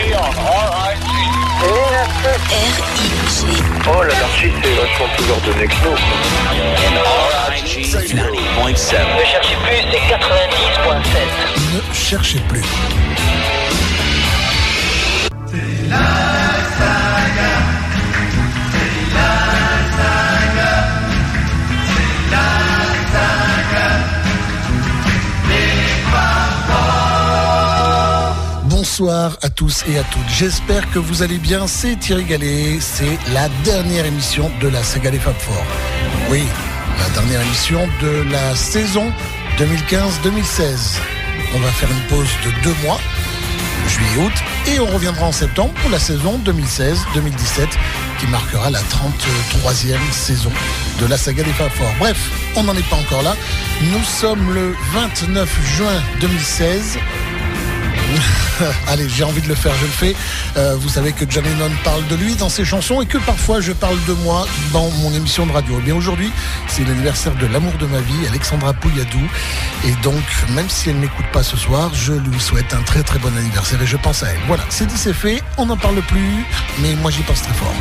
R-I-G. Oh, l'anarchie, c'est vachement plus ordonné que nous. Ne cherchez plus, c'est 90.7. Ne cherchez plus. Bonsoir à tous et à toutes. J'espère que vous allez bien. C'est Thierry Gallet. C'est la dernière émission de la saga des Fab Four. Oui, la dernière émission de la saison 2015-2016. On va faire une pause de deux mois, juillet-août, et on reviendra en septembre pour la saison 2016-2017 qui marquera la 33e saison de la saga des Fab Four. Bref, on n'en est pas encore là. Nous sommes le 29 juin 2016. Allez, j'ai envie de le faire, je le fais. Euh, vous savez que John Lennon parle de lui dans ses chansons et que parfois je parle de moi dans mon émission de radio. Eh bien aujourd'hui, c'est l'anniversaire de l'amour de ma vie, Alexandra Pouilladou. Et donc, même si elle n'écoute pas ce soir, je lui souhaite un très très bon anniversaire et je pense à elle. Voilà, c'est dit, c'est fait, on n'en parle plus, mais moi j'y pense très fort.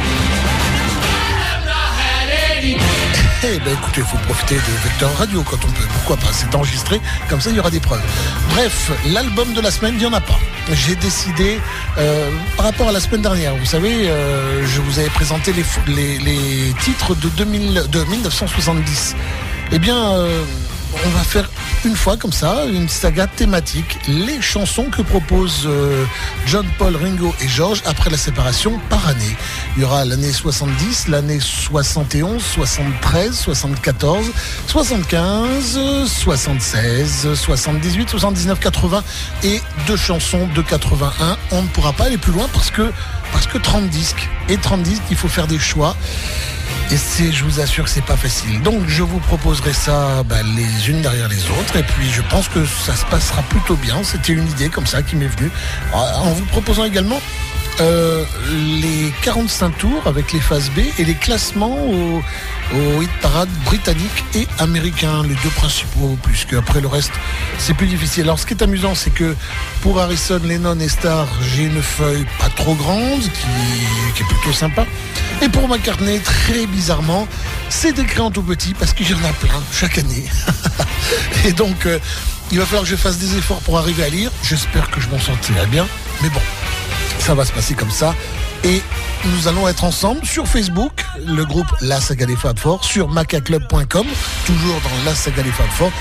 Eh ben écoutez, il faut profiter de Vecteur Radio quand on peut. Pourquoi pas? C'est enregistré, comme ça il y aura des preuves. Bref, l'album de la semaine, il n'y en a pas. J'ai décidé, euh, par rapport à la semaine dernière, vous savez, euh, je vous avais présenté les, titres de, 2000, de 1970. Eh bien, euh, on va faire une fois comme ça, une saga thématique, les chansons que proposent euh, John, Paul, Ringo et George après la séparation par année. Il y aura l'année 70, l'année 71, 73, 74, 75, 76, 78, 79, 80 et deux chansons de 81. On ne pourra pas aller plus loin parce que, parce que 30 disques. Et 30 disques, il faut faire des choix. Et c'est, je vous assure que c'est pas facile. Donc je vous proposerai ça bah, les unes derrière les autres. Et puis je pense que ça se passera plutôt bien. C'était une idée comme ça qui m'est venue. En vous proposant également euh, les 45 tours avec les phases B et les classements au, au hit parade britannique et américain, les deux principaux, puisque après le reste, c'est plus difficile. Alors ce qui est amusant, c'est que pour Harrison, Lennon et Starr, j'ai une feuille pas trop grande, qui, qui est plutôt sympa. Et pour McCartney, très bizarrement, c'est écrit en tout petit, parce qu'il y en a plein chaque année. et donc, euh, il va falloir que je fasse des efforts pour arriver à lire. J'espère que je m'en sortirai bien. Mais bon, ça va se passer comme ça. Et nous allons être ensemble sur Facebook, le groupe La Saga des Fab Four, sur macaclub.com, toujours dans La Saga des Fab Four,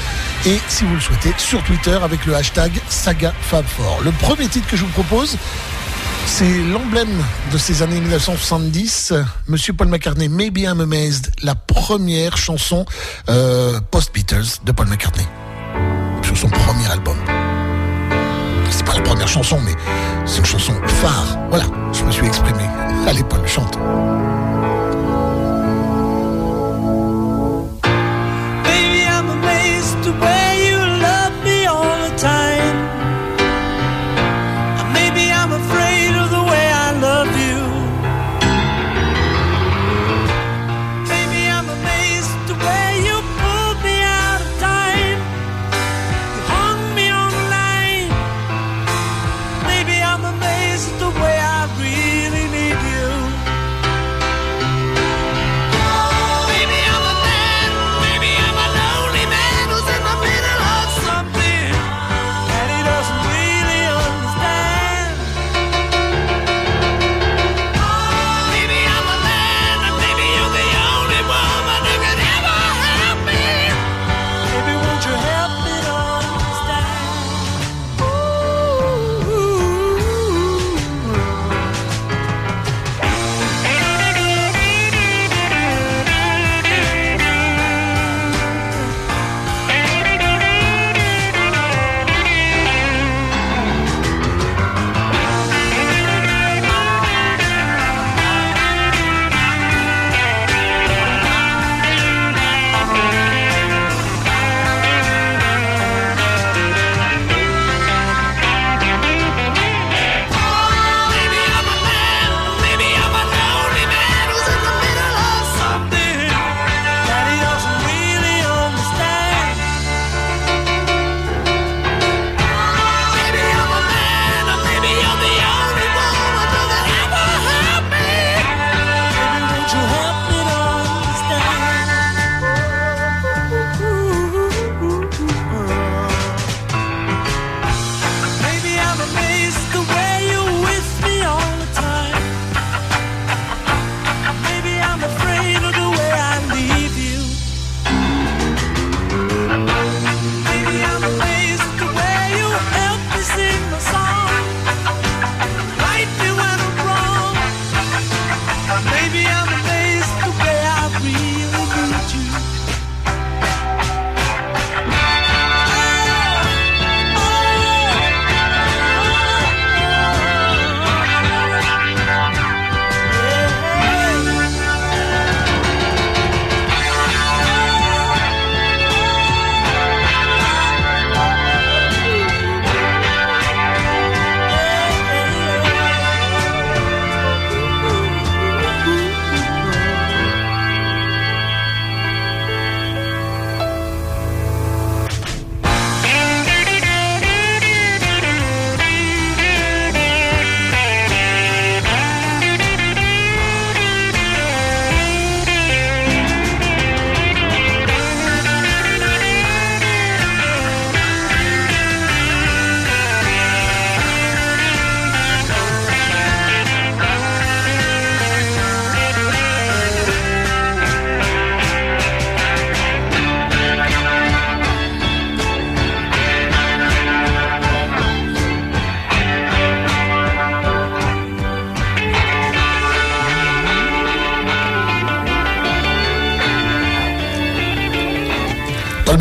et si vous le souhaitez, sur Twitter avec le hashtag Saga Fab Four. Le premier titre que je vous propose, c'est l'emblème de ces années 1970, Monsieur Paul McCartney, Maybe I'm Amazed, la première chanson euh, post-Beatles de Paul McCartney, sur son premier album c'est pas la première chanson, mais c'est une chanson phare. Voilà, je me suis exprimé. Allez, Paul, chante.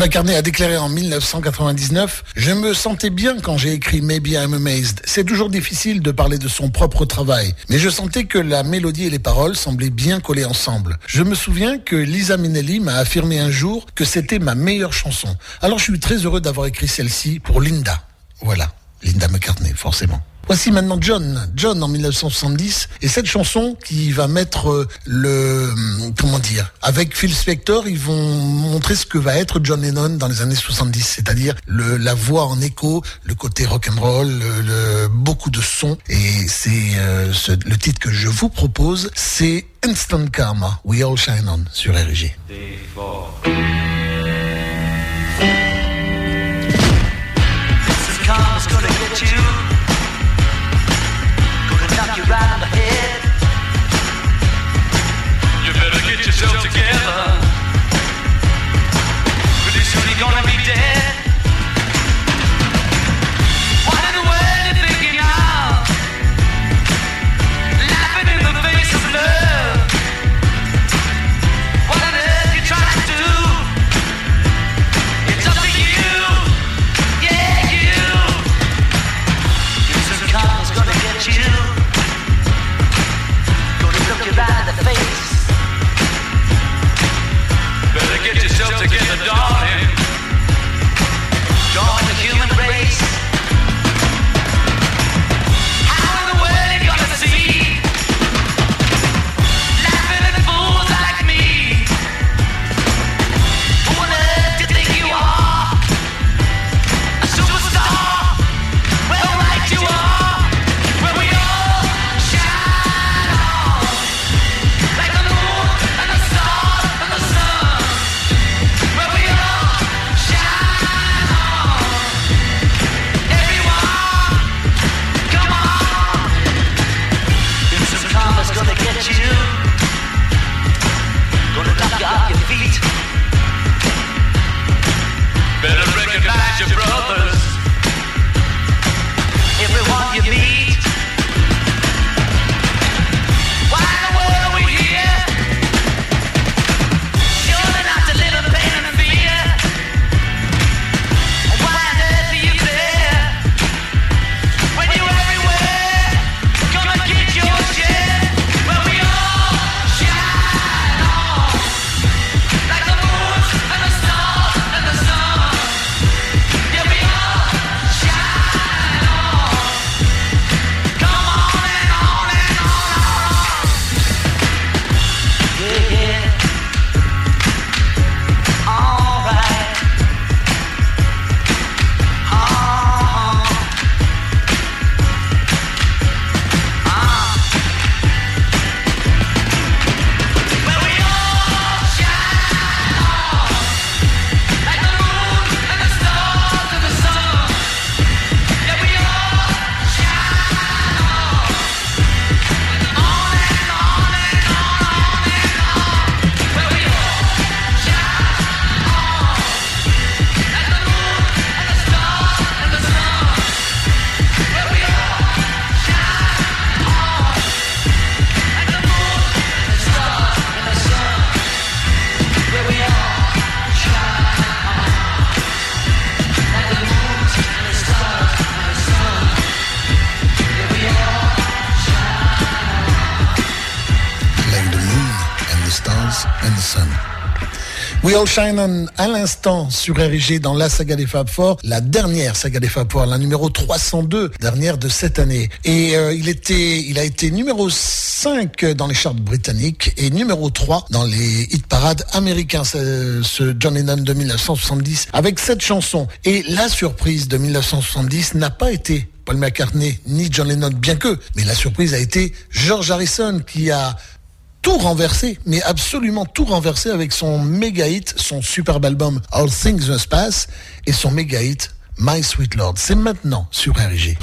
McCartney a déclaré en 1999 Je me sentais bien quand j'ai écrit Maybe I'm Amazed. C'est toujours difficile de parler de son propre travail, mais je sentais que la mélodie et les paroles semblaient bien coller ensemble. Je me souviens que Lisa Minnelli m'a affirmé un jour que c'était ma meilleure chanson. Alors je suis très heureux d'avoir écrit celle-ci pour Linda. Voilà, Linda McCartney, forcément. Voici maintenant John, John en 1970, et cette chanson qui va mettre euh, le, hum, comment dire, avec Phil Spector, ils vont montrer ce que va être John Lennon dans les années 70, c'est-à-dire la voix en écho, le côté rock and roll, le, le- beaucoup de sons, et c'est euh, le titre que je vous propose, c'est Instant Karma, We All Shine On sur RG. The head. We All Shine On à l'instant sur dans la saga des Fab Four, la dernière saga des Fab Four, la numéro 302, dernière de cette année. Et euh, il était, il a été numéro 5 dans les charts britanniques et numéro 3 dans les hit parades américains, ce, ce John Lennon de 1970 avec cette chanson. Et la surprise de 1970 n'a pas été Paul McCartney ni John Lennon, bien que, mais la surprise a été George Harrison qui a tout renversé, mais absolument tout renversé avec son méga hit, son superbe album All Things Must Pass et son méga hit My Sweet Lord. C'est maintenant sur RG.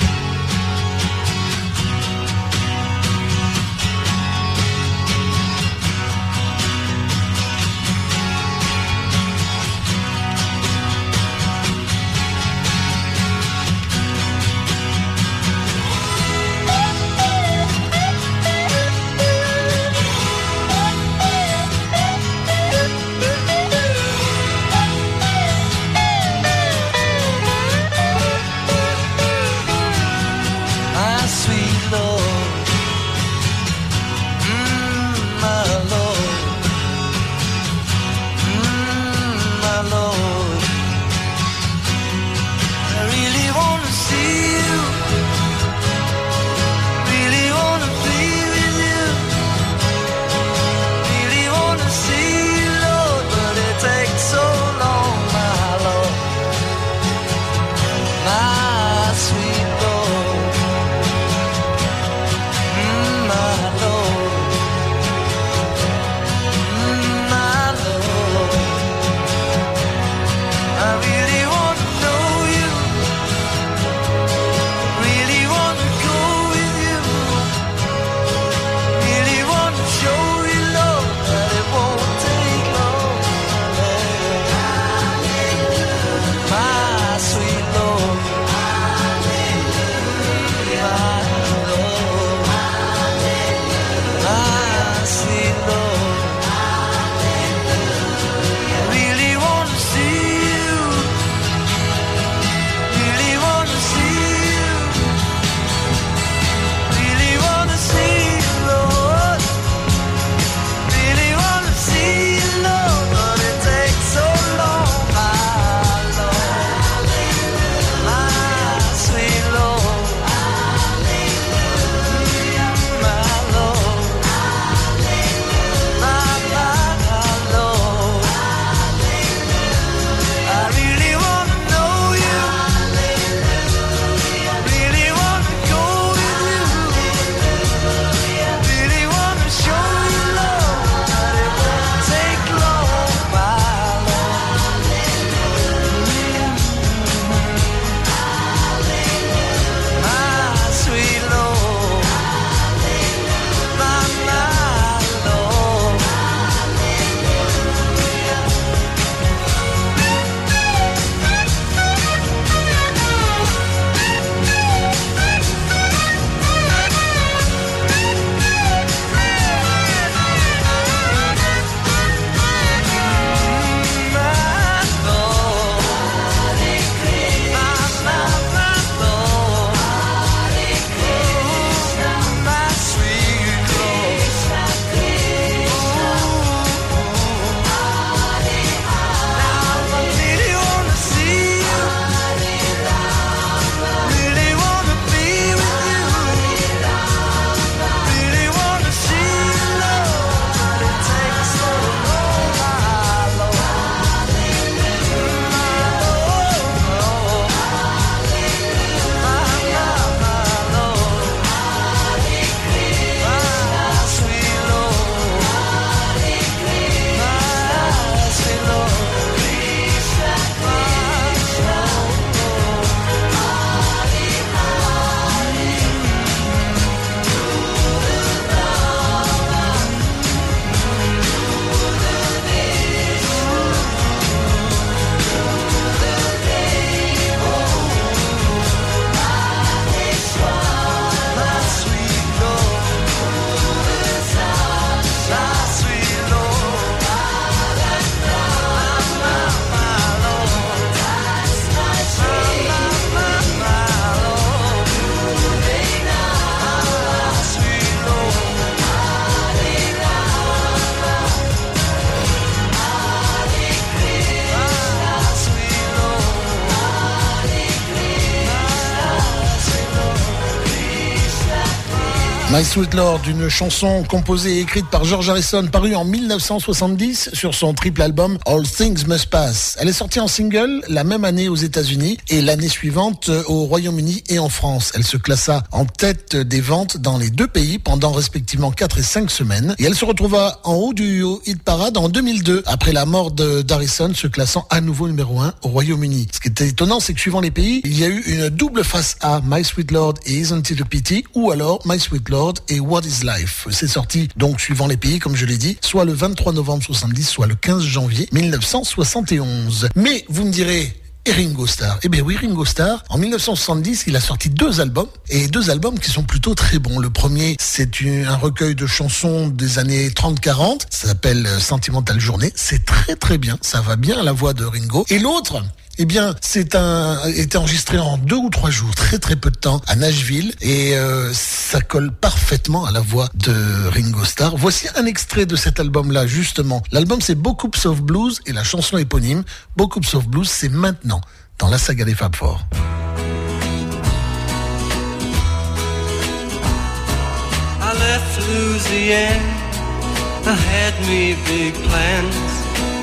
My Sweet Lord, une chanson composée et écrite par George Harrison, parue en 1970 sur son triple album All Things Must Pass. Elle est sortie en single la même année aux États-Unis et l'année suivante au Royaume-Uni et en France. Elle se classa en tête des ventes dans les deux pays pendant respectivement 4 et 5 semaines et elle se retrouva en haut du hit parade en 2002 après la mort d'Harrison se classant à nouveau numéro 1 au Royaume-Uni. Ce qui était étonnant, c'est que suivant les pays, il y a eu une double face A, My Sweet Lord et Isn't It a Pity ou alors My Sweet Lord et What is Life. C'est sorti donc suivant les pays, comme je l'ai dit, soit le 23 novembre 70, soit le 15 janvier 1971. Mais vous me direz, et Ringo Starr? Eh bien oui, Ringo Starr, en 1970, il a sorti deux albums, et deux albums qui sont plutôt très bons. Le premier, c'est un recueil de chansons des années 30-40, ça s'appelle euh, Sentimental Journée, c'est très très bien, ça va bien à la voix de Ringo. Et l'autre, eh bien, c'est un été enregistré en deux ou trois jours, très très peu de temps, à Nashville, et euh, ça colle parfaitement à la voix de Ringo Starr. Voici un extrait de cet album-là, justement. L'album, c'est Bocoops of Blues, et la chanson éponyme, Bocoops of Blues, c'est maintenant, dans la saga des Fab Four.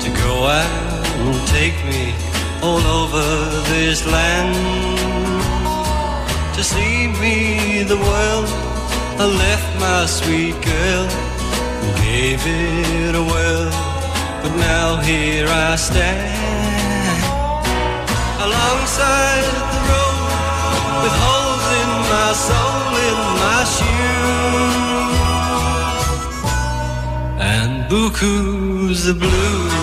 To go out take me all over this land. To see me the world, I left my sweet girl and gave it a whirl. But now here I stand alongside the road with holes in my soul in my shoes and bukus the blue.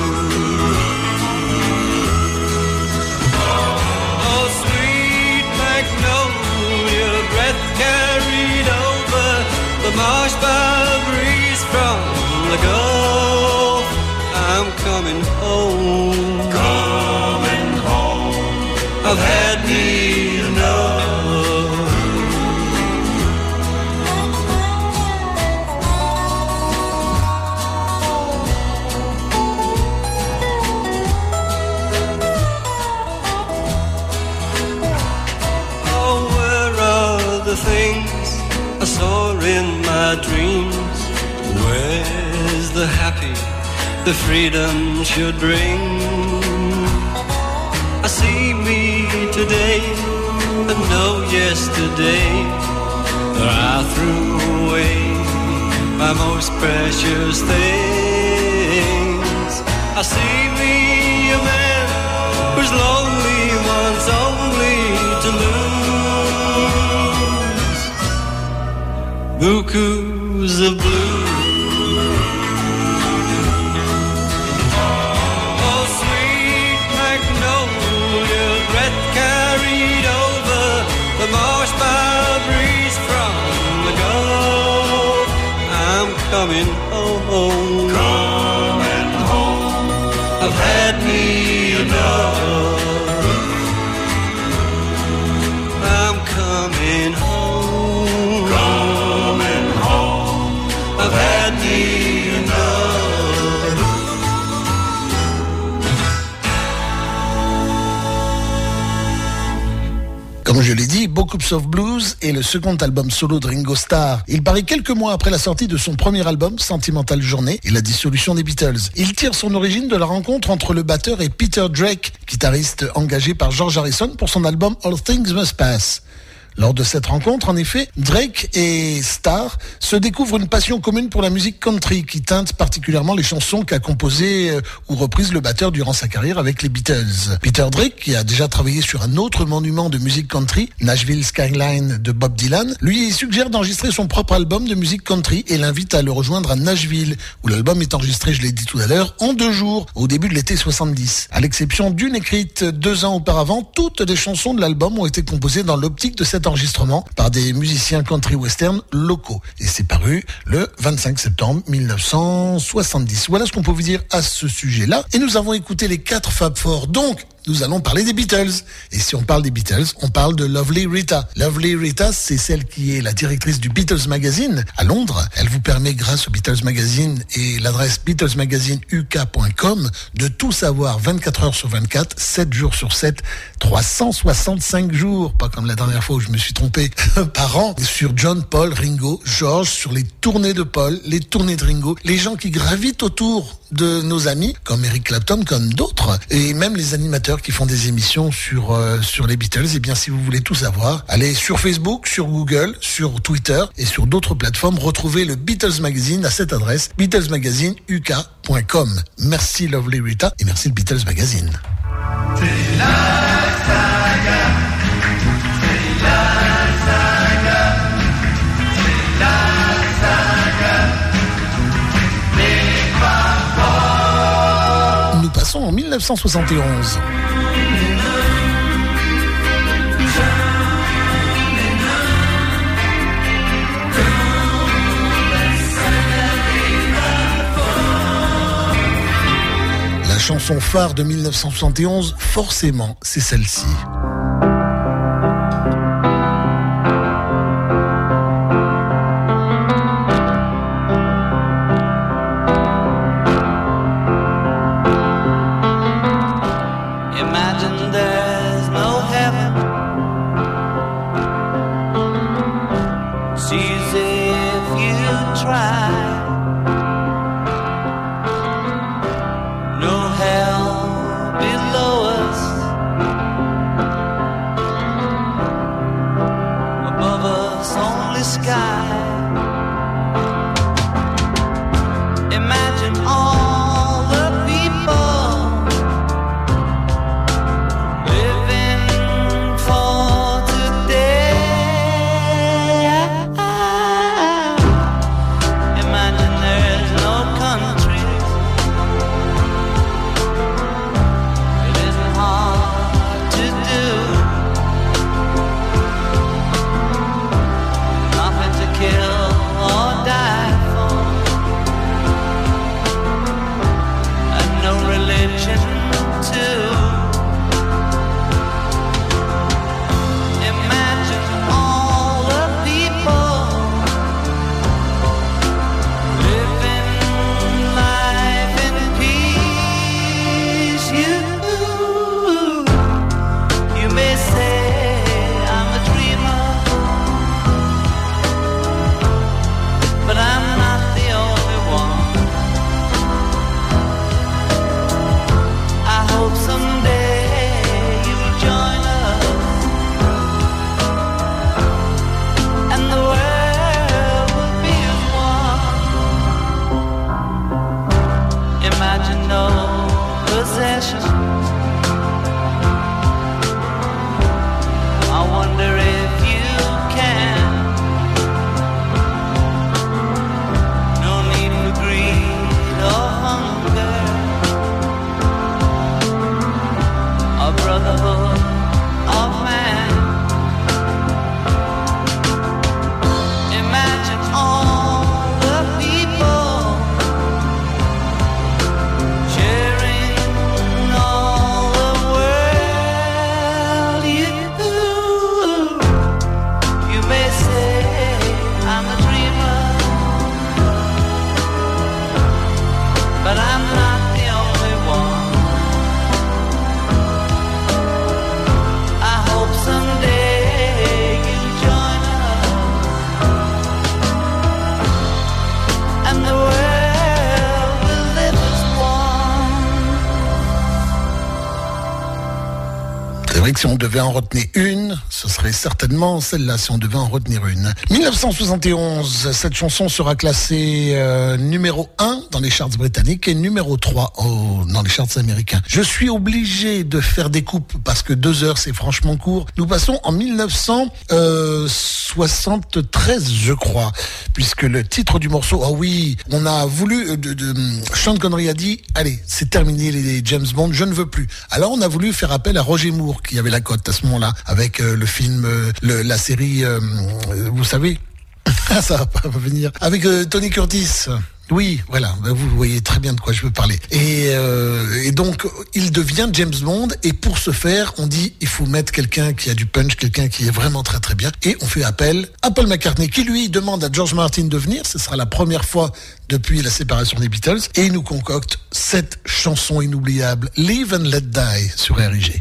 Coming home. Coming home. I've had me enough. Oh, where are the things I saw in my dreams? Where's the happy the freedom should bring? I see me today and know yesterday that I threw away my most precious things. I see me a man who's lonely once only to lose bukus of blue. Coming Bocoops of Blues est le second album solo de Ringo Starr. Il paraît quelques mois après la sortie de son premier album, Sentimental Journée, et la dissolution des Beatles. Il tire son origine de la rencontre entre le batteur et Peter Drake, guitariste engagé par George Harrison pour son album All Things Must Pass. Lors de cette rencontre, en effet, Drake et Starr se découvrent une passion commune pour la musique country qui teinte particulièrement les chansons qu'a composées euh, ou reprises le batteur durant sa carrière avec les Beatles. Peter Drake, qui a déjà travaillé sur un autre monument de musique country, Nashville Skyline de Bob Dylan, lui suggère d'enregistrer son propre album de musique country et l'invite à le rejoindre à Nashville, où l'album est enregistré, je l'ai dit tout à l'heure, en deux jours, au début de l'été 70. À l'exception d'une écrite deux ans auparavant, toutes les chansons de l'album ont été composées dans l'optique de cet enregistrement par des musiciens country western locaux. Et c'est paru le 25 septembre 1970. Voilà ce qu'on peut vous dire à ce sujet-là. Et nous avons écouté les quatre Fab Four. Donc, nous allons parler des Beatles. Et si on parle des Beatles, on parle de Lovely Rita. Lovely Rita, c'est celle qui est la directrice du Beatles Magazine à Londres. Elle vous permet, grâce au Beatles Magazine et l'adresse BeatlesMagazineUK.com, de tout savoir 24 heures sur 24, 7 jours sur 7, 365 jours, pas comme la dernière fois où je me suis trompé, par an, sur John, Paul, Ringo, George, sur les tournées de Paul, les tournées de Ringo, les gens qui gravitent autour de nos amis, comme Eric Clapton, comme d'autres, et même les animateurs qui font des émissions sur, euh, sur les Beatles. Et bien, si vous voulez tout savoir, allez sur Facebook, sur Google, sur Twitter et sur d'autres plateformes, retrouvez le Beatles Magazine à cette adresse, BeatlesMagazineUK.com. Merci Lovely Rita et merci le Beatles Magazine. En 1971. La chanson phare de 1971, forcément, c'est celle-ci. Si on devait en retenir une, ce serait certainement celle-là, si on devait en retenir une. 1971, cette chanson sera classée euh, numéro 1 dans les charts britanniques et numéro 3 au- dans les charts américains. Je suis obligé de faire des coupes parce que deux heures, c'est franchement court. Nous passons en 1973, je crois, puisque le titre du morceau, ah oui, on a voulu, euh, de, de, Sean Connery a dit, allez, c'est terminé les James Bond, je ne veux plus. Alors on a voulu faire appel à Roger Moore, qui avait la cote à ce moment-là, avec euh, le film, euh, la série, vous savez, Ah, ça va pas venir, avec euh, Tony Curtis. Oui, voilà, bah, vous voyez très bien de quoi je veux parler. Et, euh, et donc, il devient James Bond, et pour ce faire, on dit il faut mettre quelqu'un qui a du punch, quelqu'un qui est vraiment très très bien, et on fait appel à Paul McCartney, qui lui demande à George Martin de venir, ce sera la première fois depuis la séparation des Beatles, et il nous concocte cette chanson inoubliable, Live and Let Die, sur RIG.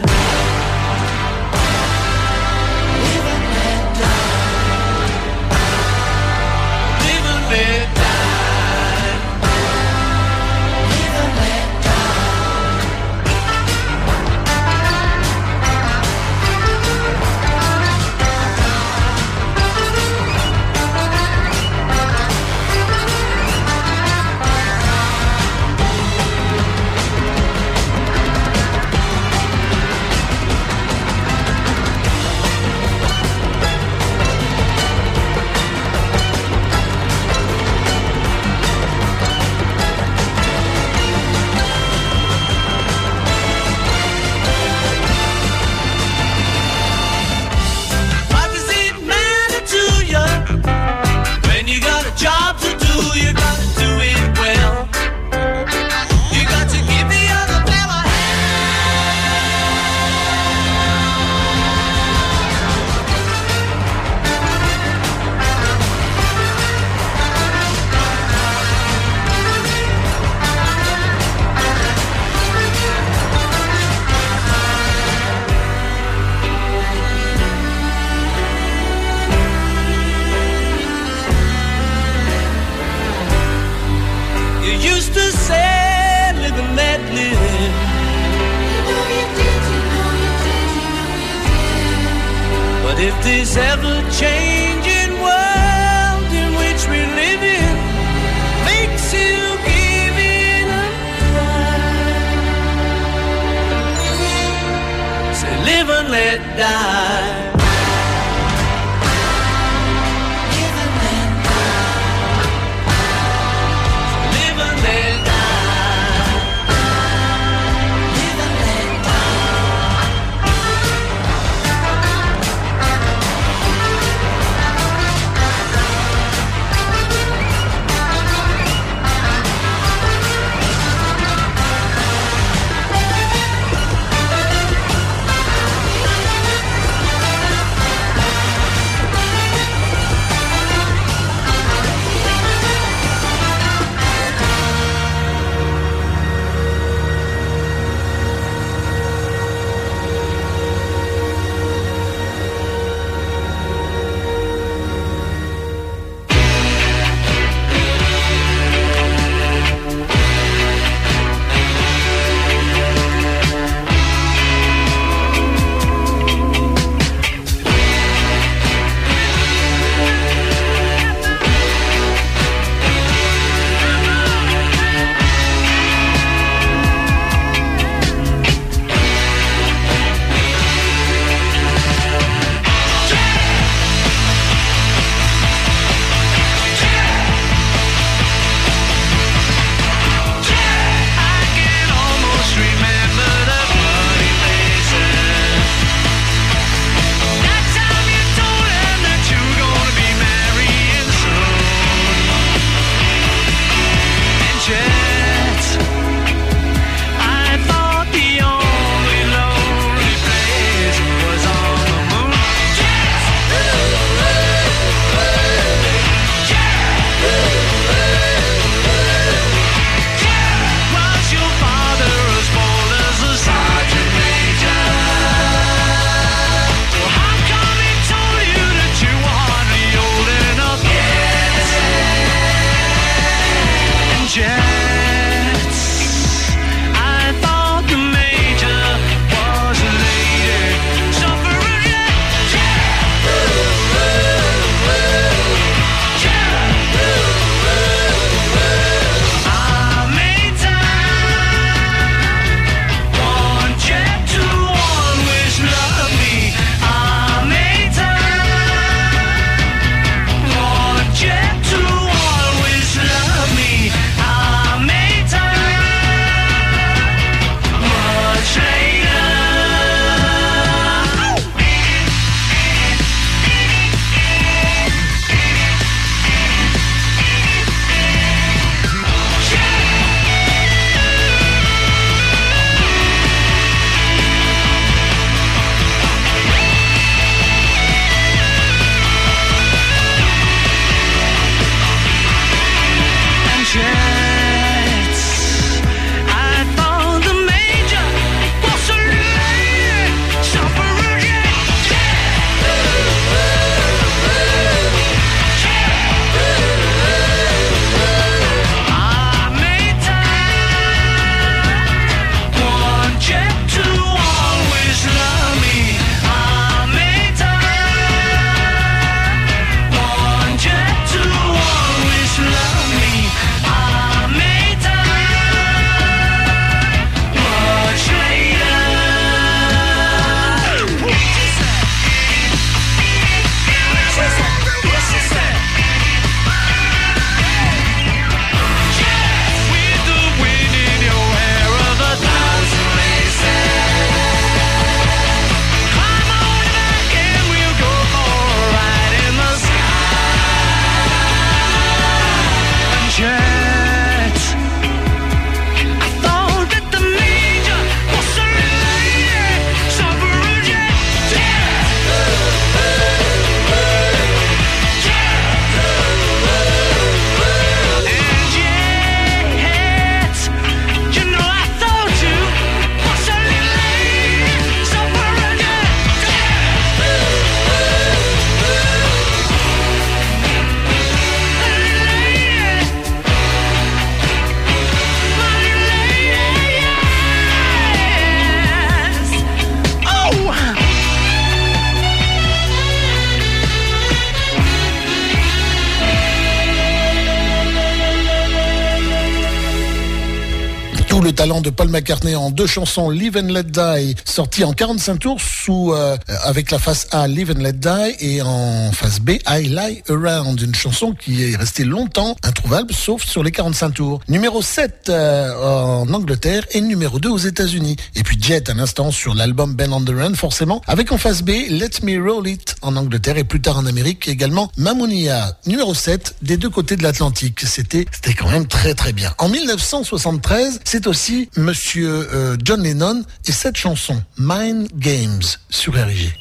McCartney en deux chansons, Live and Let Die, sorti en 45 tours euh, avec la face A, Live and Let Die, et en face B, I Lie Around, une chanson qui est restée longtemps introuvable, sauf sur les 45 tours. Numéro 7 euh, en Angleterre et numéro 2 aux États-Unis. Et puis Jet, un instant, sur l'album Ben on the Run, forcément, avec en face B, Let Me Roll It en Angleterre et plus tard en Amérique également, Mamounia, numéro 7, des deux côtés de l'Atlantique. C'était, c'était quand même très très bien. En 1973, c'est aussi Monsieur euh, John Lennon et cette chanson, Mind Games, sur RG.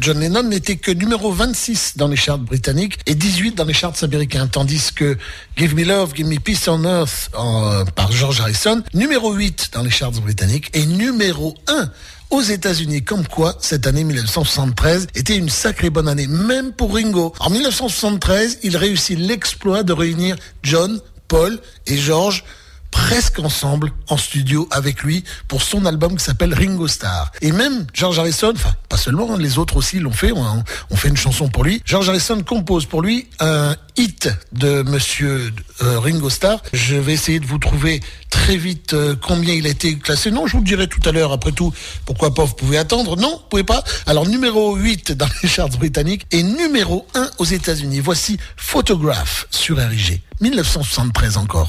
John Lennon n'était que numéro 26 dans les charts britanniques et 18 dans les charts américains, tandis que Give Me Love, Give Me Peace on Earth en- par George Harrison, numéro 8 dans les charts britanniques et numéro 1 aux États-Unis. Comme quoi, cette année 1973 était une sacrée bonne année, même pour Ringo. En 1973, il réussit l'exploit de réunir John, Paul et George presque ensemble en studio avec lui pour son album qui s'appelle Ringo Starr. Et même George Harrison, enfin seulement, hein, les autres aussi l'ont fait, on, fait une chanson pour lui. George Harrison compose pour lui un hit de Monsieur euh, Ringo Starr. Je vais essayer de vous trouver très vite euh, combien il a été classé. Non, je vous le dirai tout à l'heure. Après tout, pourquoi pas, vous pouvez attendre. Non, vous pouvez pas. Alors numéro 8 dans les charts britanniques et numéro 1 aux États-Unis. Voici Photograph sur RIG. 1973 encore.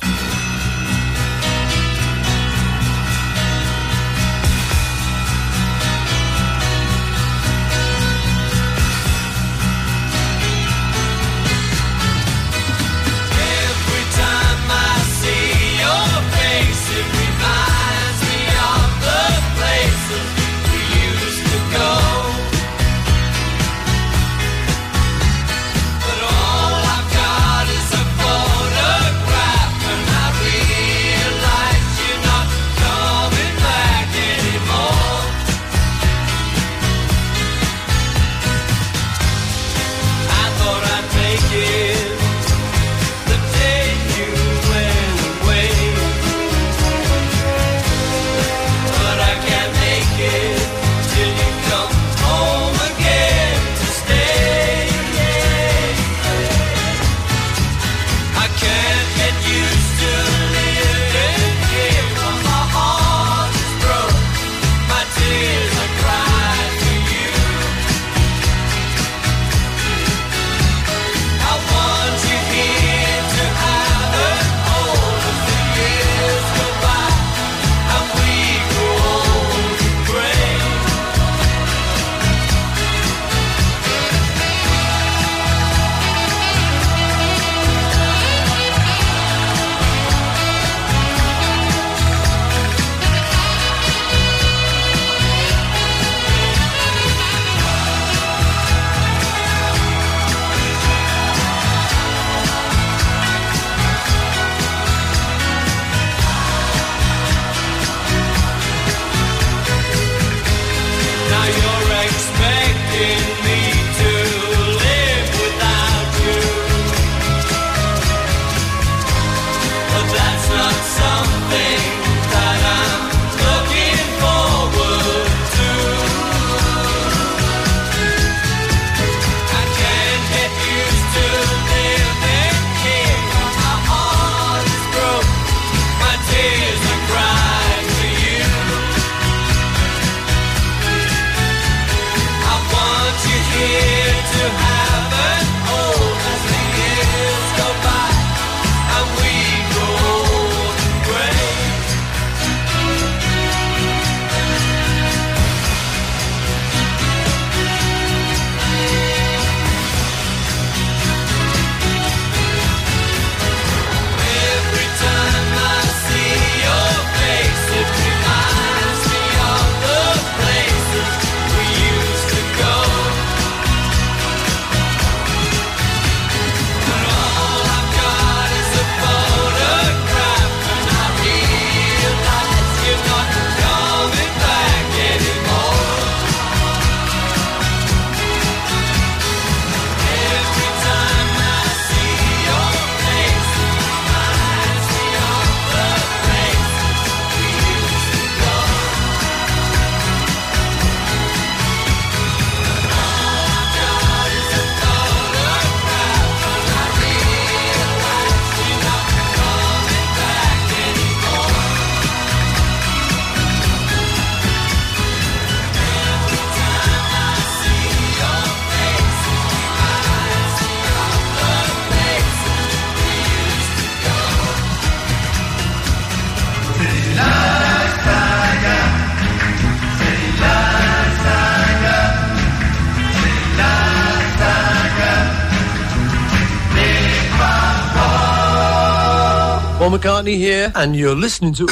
Paul McCartney here, and you're listening to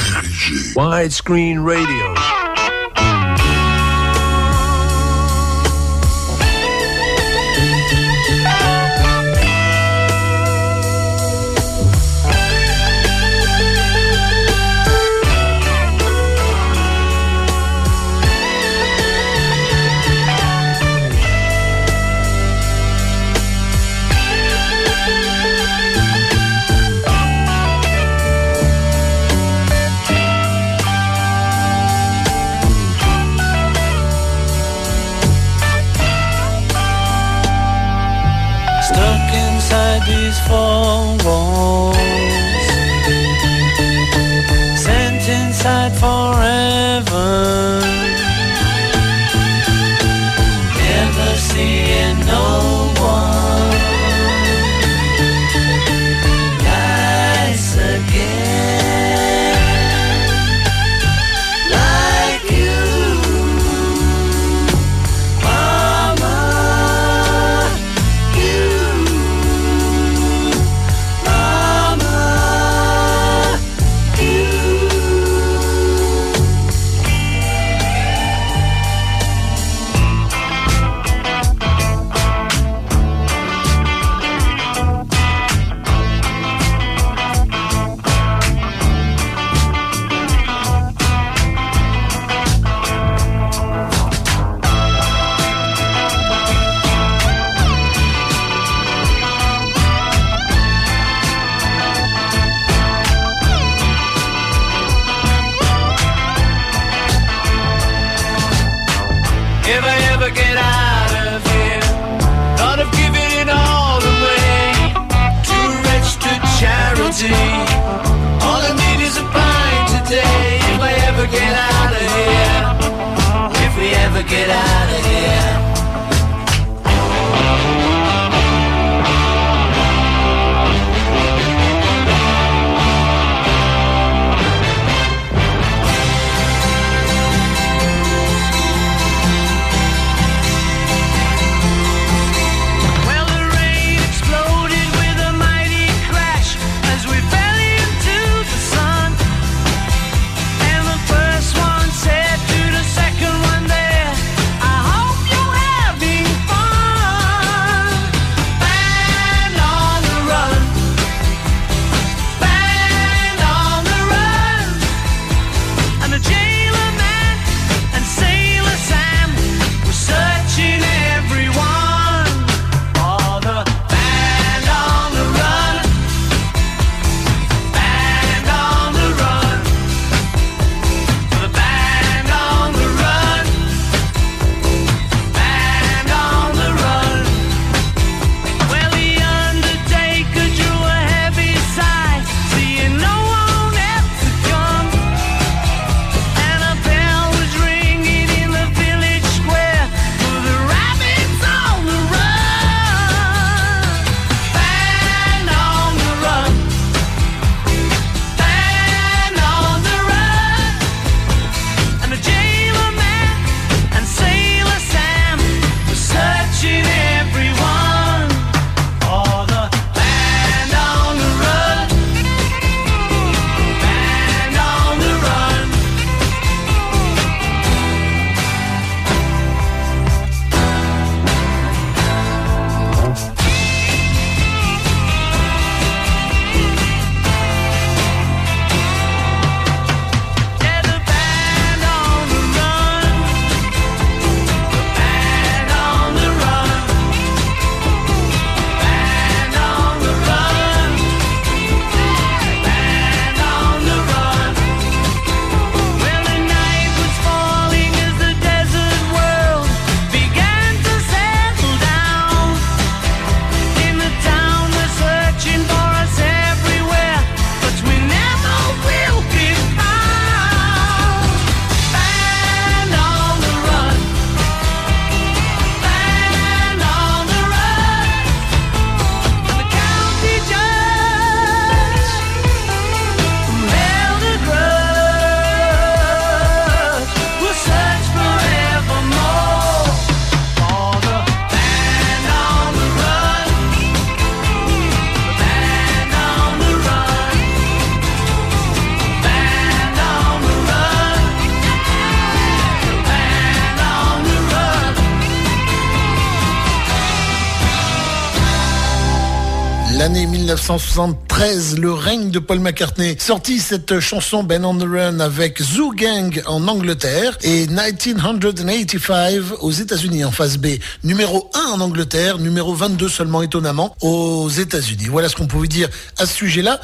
Widescreen Radio. 1973, le règne de Paul McCartney. Sorti cette chanson Ben on the Run avec Zoo Gang en Angleterre et 1985 aux États-Unis en phase B. Numéro 1 en Angleterre, numéro 22 seulement étonnamment aux États-Unis. Voilà ce qu'on pouvait dire à ce sujet-là.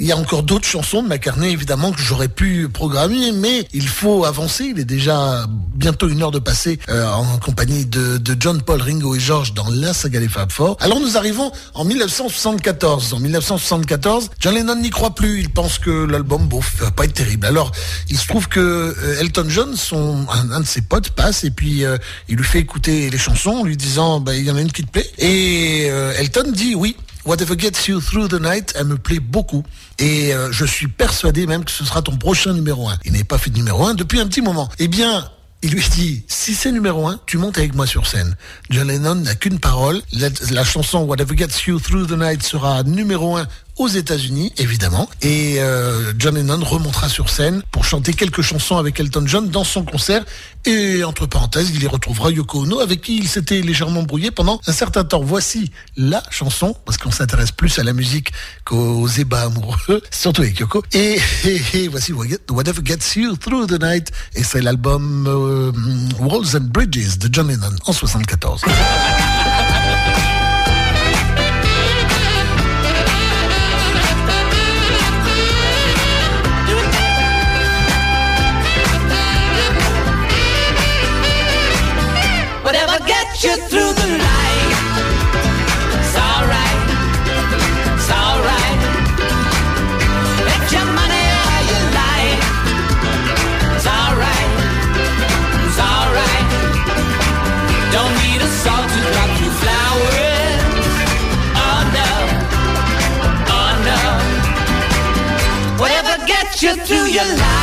Il y a encore d'autres chansons de McCartney, évidemment, que j'aurais pu programmer, mais il faut avancer. Il est déjà bientôt une heure de passer euh, en compagnie de, John, Paul, Ringo et George dans la saga des Fab Four. Alors nous arrivons en 1974. En 1974, John Lennon n'y croit plus. Il pense que l'album, bof, va pas être terrible. Alors, il se trouve que euh, Elton John, son, un, de ses potes, passe et puis euh, il lui fait écouter les chansons en lui disant, bah, il y en a une qui te plaît. Et Elton dit oui. Whatever Gets You Through the Night, elle me plaît beaucoup. Et euh, je suis persuadé même que ce sera ton prochain numéro 1. Il n'est pas fait de numéro 1 depuis un petit moment. Eh bien, il lui dit, si c'est numéro 1, tu montes avec moi sur scène. John Lennon n'a qu'une parole. La, la chanson Whatever Gets You Through the Night sera numéro 1 aux États-Unis, évidemment. Et euh, John Lennon remontera sur scène pour chanter quelques chansons avec Elton John dans son concert. Et entre parenthèses, il y retrouvera Yoko Ono, avec qui il s'était légèrement brouillé pendant un certain temps. Voici la chanson, parce qu'on s'intéresse plus à la musique qu'aux ébats amoureux, surtout avec Yoko. Et, voici Whatever Gets You Through the Night. Et c'est l'album euh, Walls and Bridges de John Lennon en 74. Your life.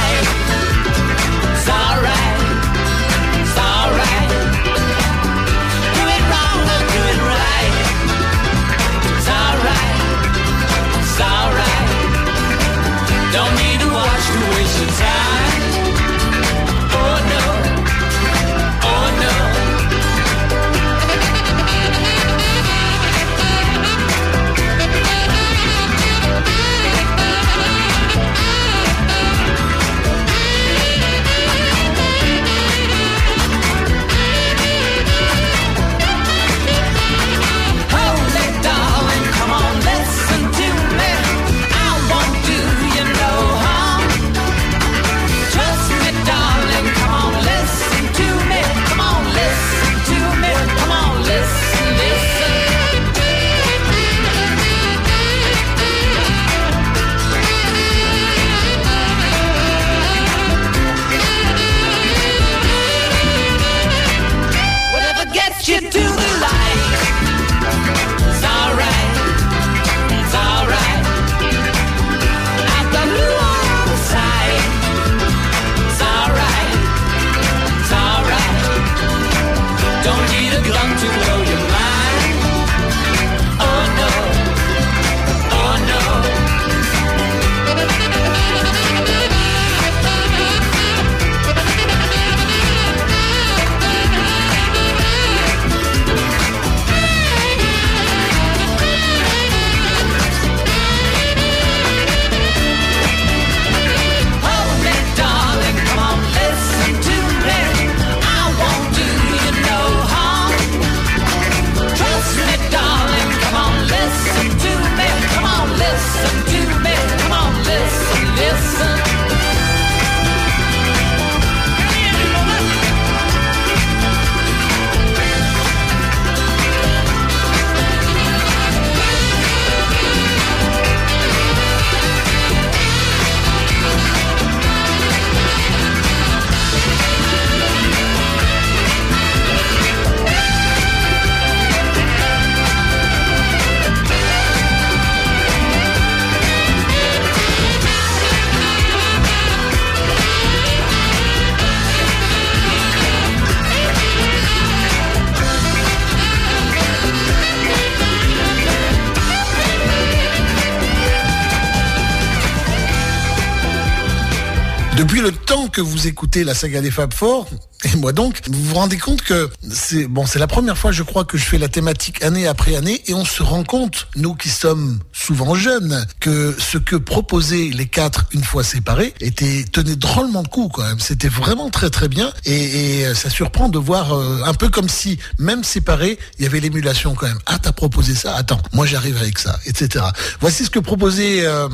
Que vous écoutez la saga des Fab Four, et moi donc, vous vous rendez compte que c'est bon, c'est la première fois, je crois, que je fais la thématique année après année, et on se rend compte, nous qui sommes souvent jeunes, que ce que proposaient les quatre une fois séparés était tenait drôlement de coup quand même. C'était vraiment très très bien, et, et ça surprend de voir euh, un peu comme si même séparés, il y avait l'émulation quand même. Ah, t'as proposé ça? Attends, moi j'arrive avec ça, etc. Voici ce que proposait euh,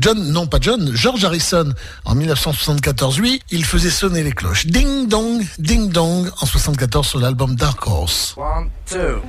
John, non pas John, George Harrison, en 1974, lui, il faisait sonner les cloches. Ding dong, ding dong, en 74 sur l'album Dark Horse. One, two.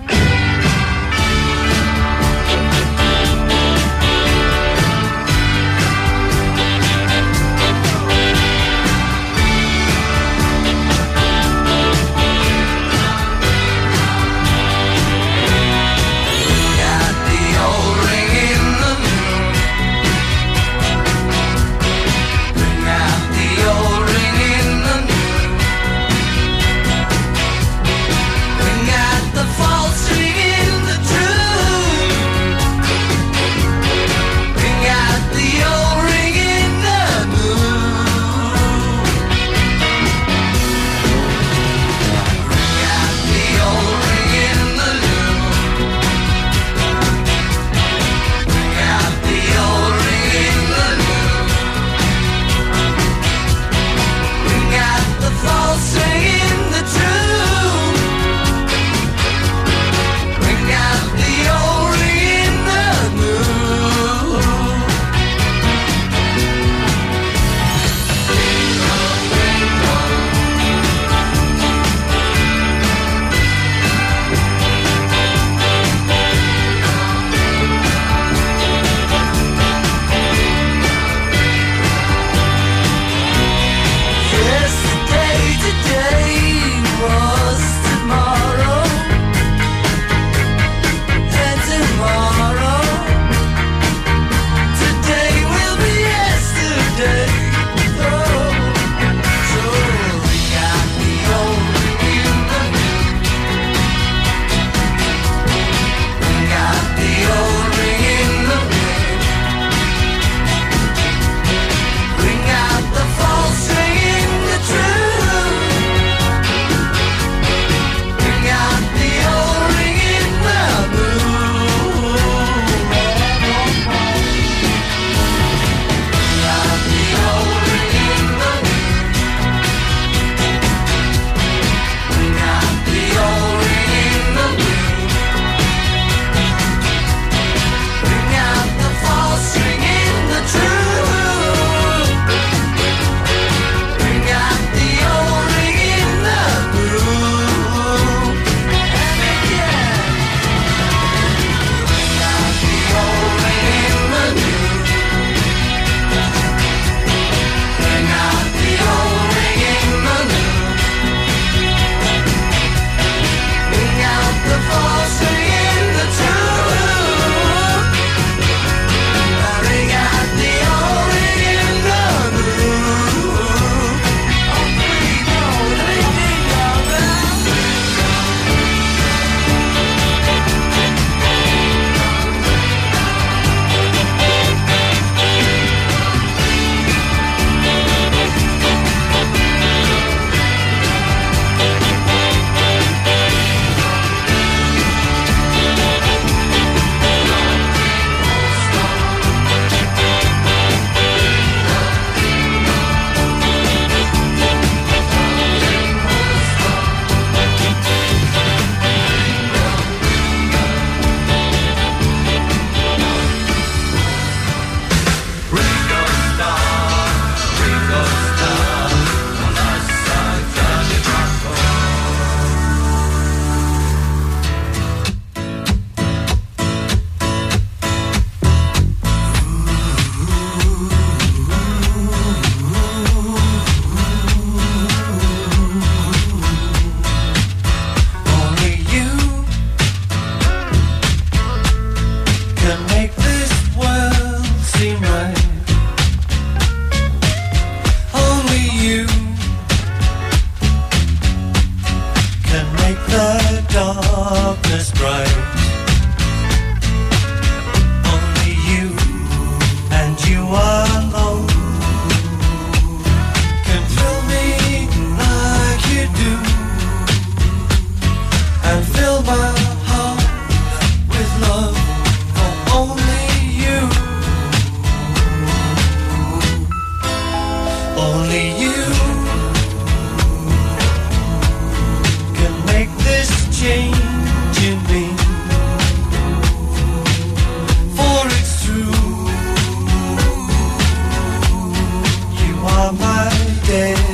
yeah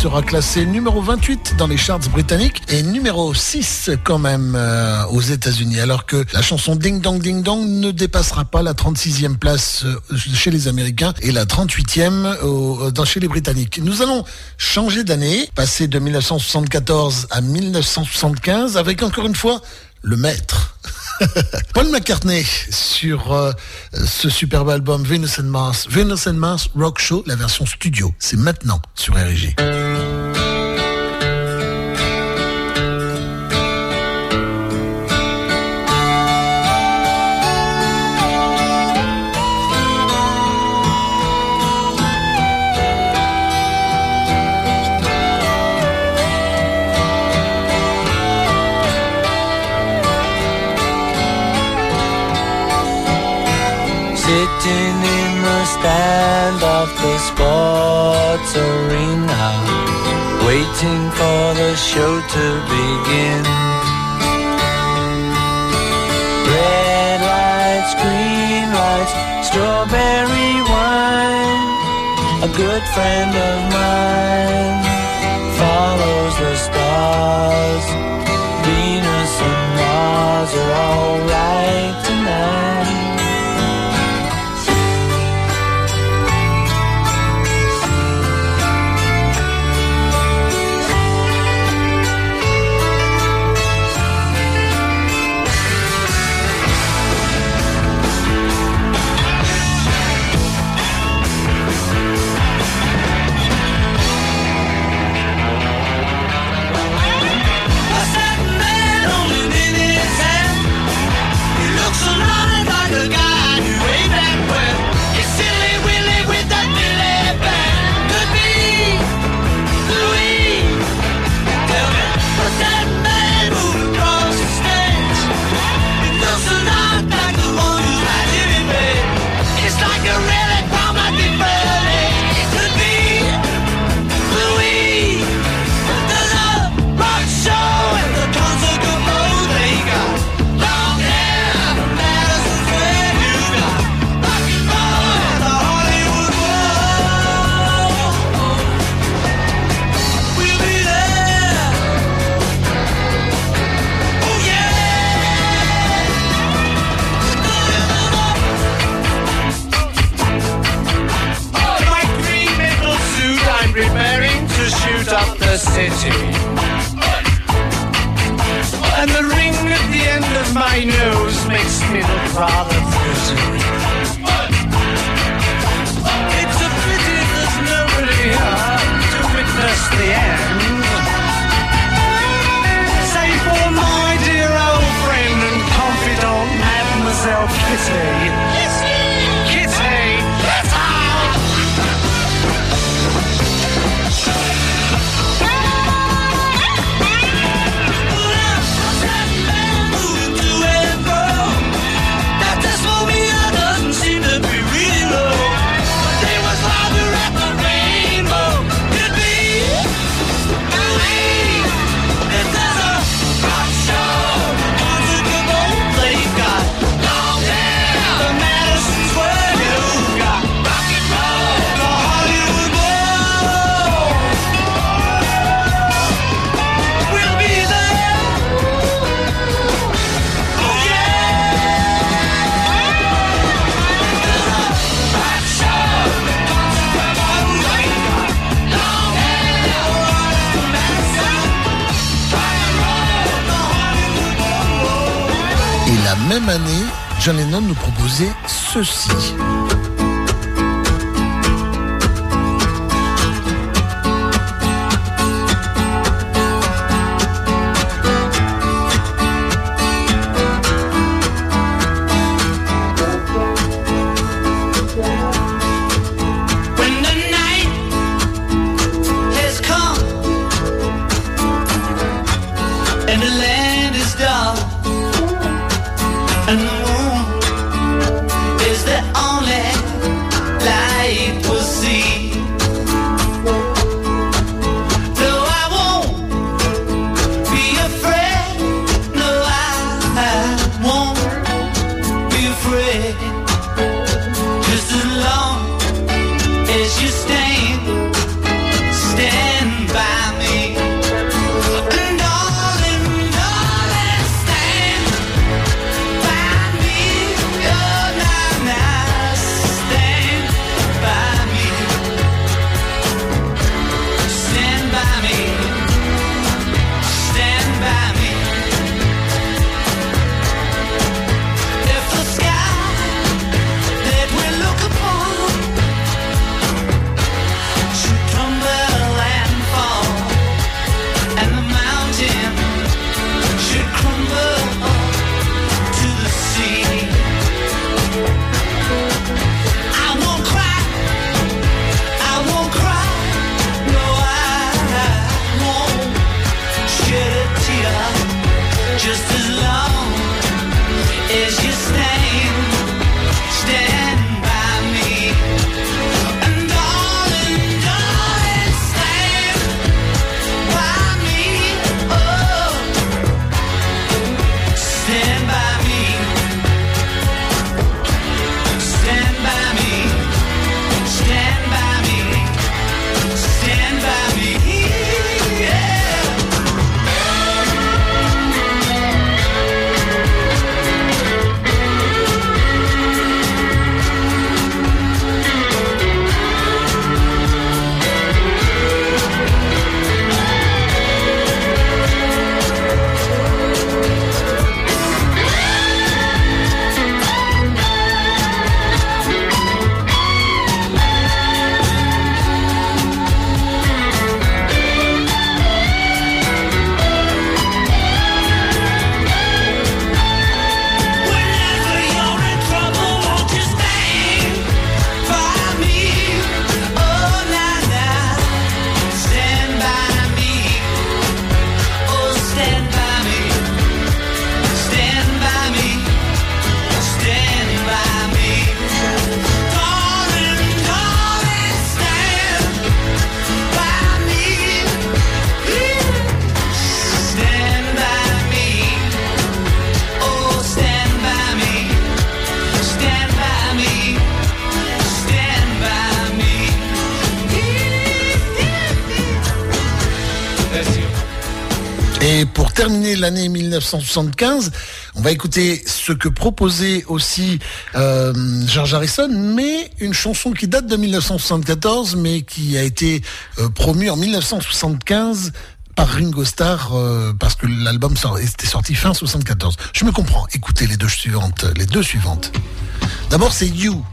sera classée numéro 28 dans les charts britanniques et numéro 6 quand même euh, aux États-Unis. Alors que la chanson Ding Dong Ding Dong ne dépassera pas la 36e place euh, chez les Américains et la 38e au- dans, chez les Britanniques. Nous allons changer d'année, passer de 1974 à 1975 avec encore une fois le maître. Paul McCartney sur euh, ce superbe album Venus and Mars, Venus and Mars Rock Show, la version studio. C'est maintenant sur RG. The sports arena, waiting for the show to begin. Red lights, green lights, strawberry wine. A good friend of mine follows the stars. Venus and Mars are alright 1975, on va écouter ce que proposait aussi euh, George Harrison, mais une chanson qui date de 1974, mais qui a été euh, promue en 1975 par Ringo Starr, euh, parce que l'album était sorti fin 74. Je me comprends. Écoutez les deux suivantes. Les deux suivantes. D'abord, c'est You,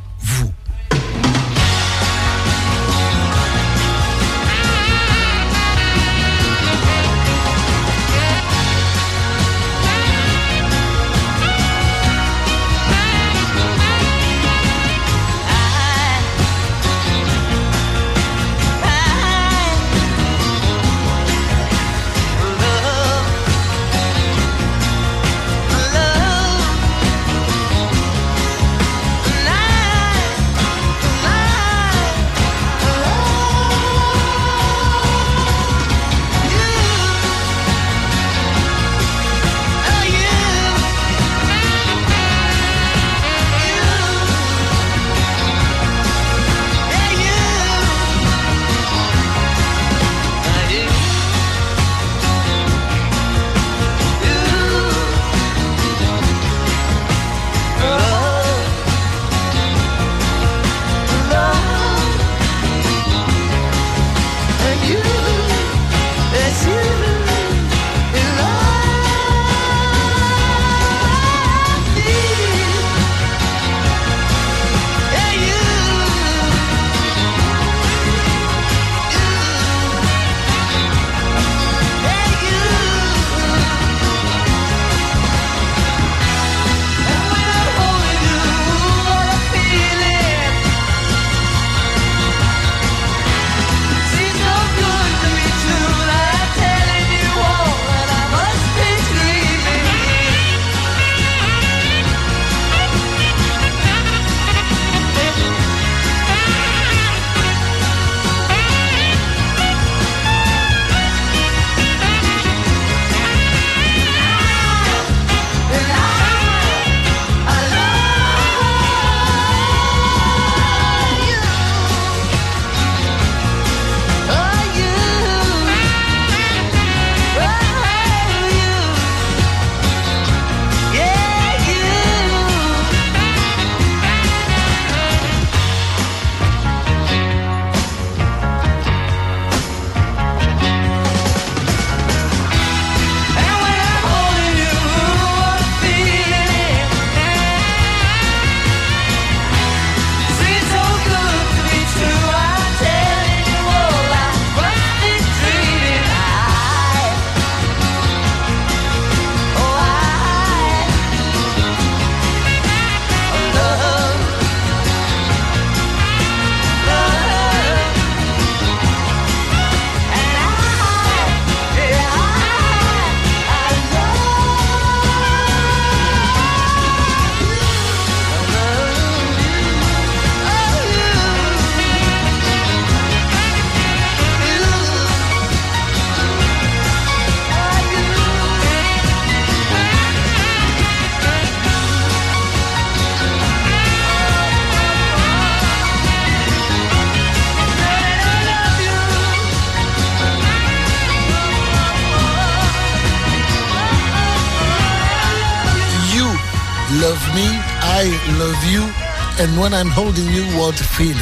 I'm Holding You, What Feeling.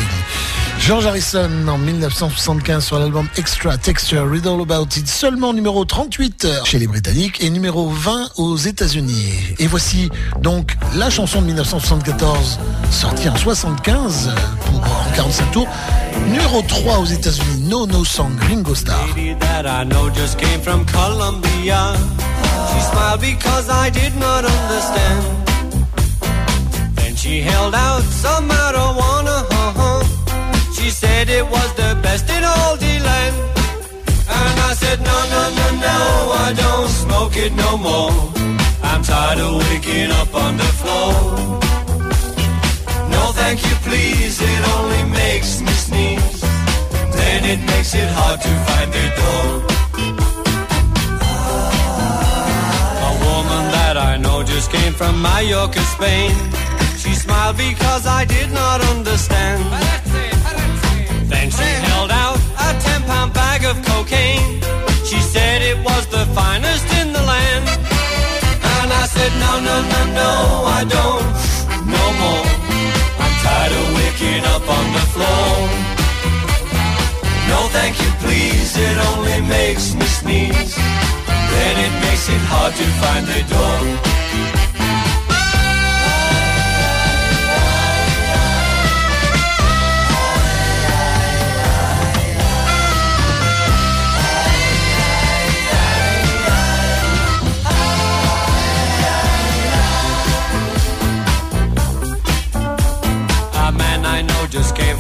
George Harrison en 1975 sur l'album Extra Texture, Read All About It, seulement numéro 38 chez les Britanniques et numéro 20 aux États-Unis. Et voici donc la chanson de 1974 sortie en 75 pour en 45 tours, numéro 3 aux États-Unis, No No Song, Ringo Starr. She held out some marijuana. uh-huh. She said it was the best in all the land. And I said, no, no, no, no, I don't smoke it no more. I'm tired of waking up on the floor. No, thank you, please, it only makes me sneeze. Then it makes it hard to find the door. A woman that I know just came from Mallorca, Spain. She smiled because I did not understand. Then she held out a ten pound bag of cocaine. She said it was the finest in the land. And I said, no, no, no, no, I don't. No more. I'm tired of waking up on the floor. No, thank you, please. It only makes me sneeze. Then it makes it hard to find the door.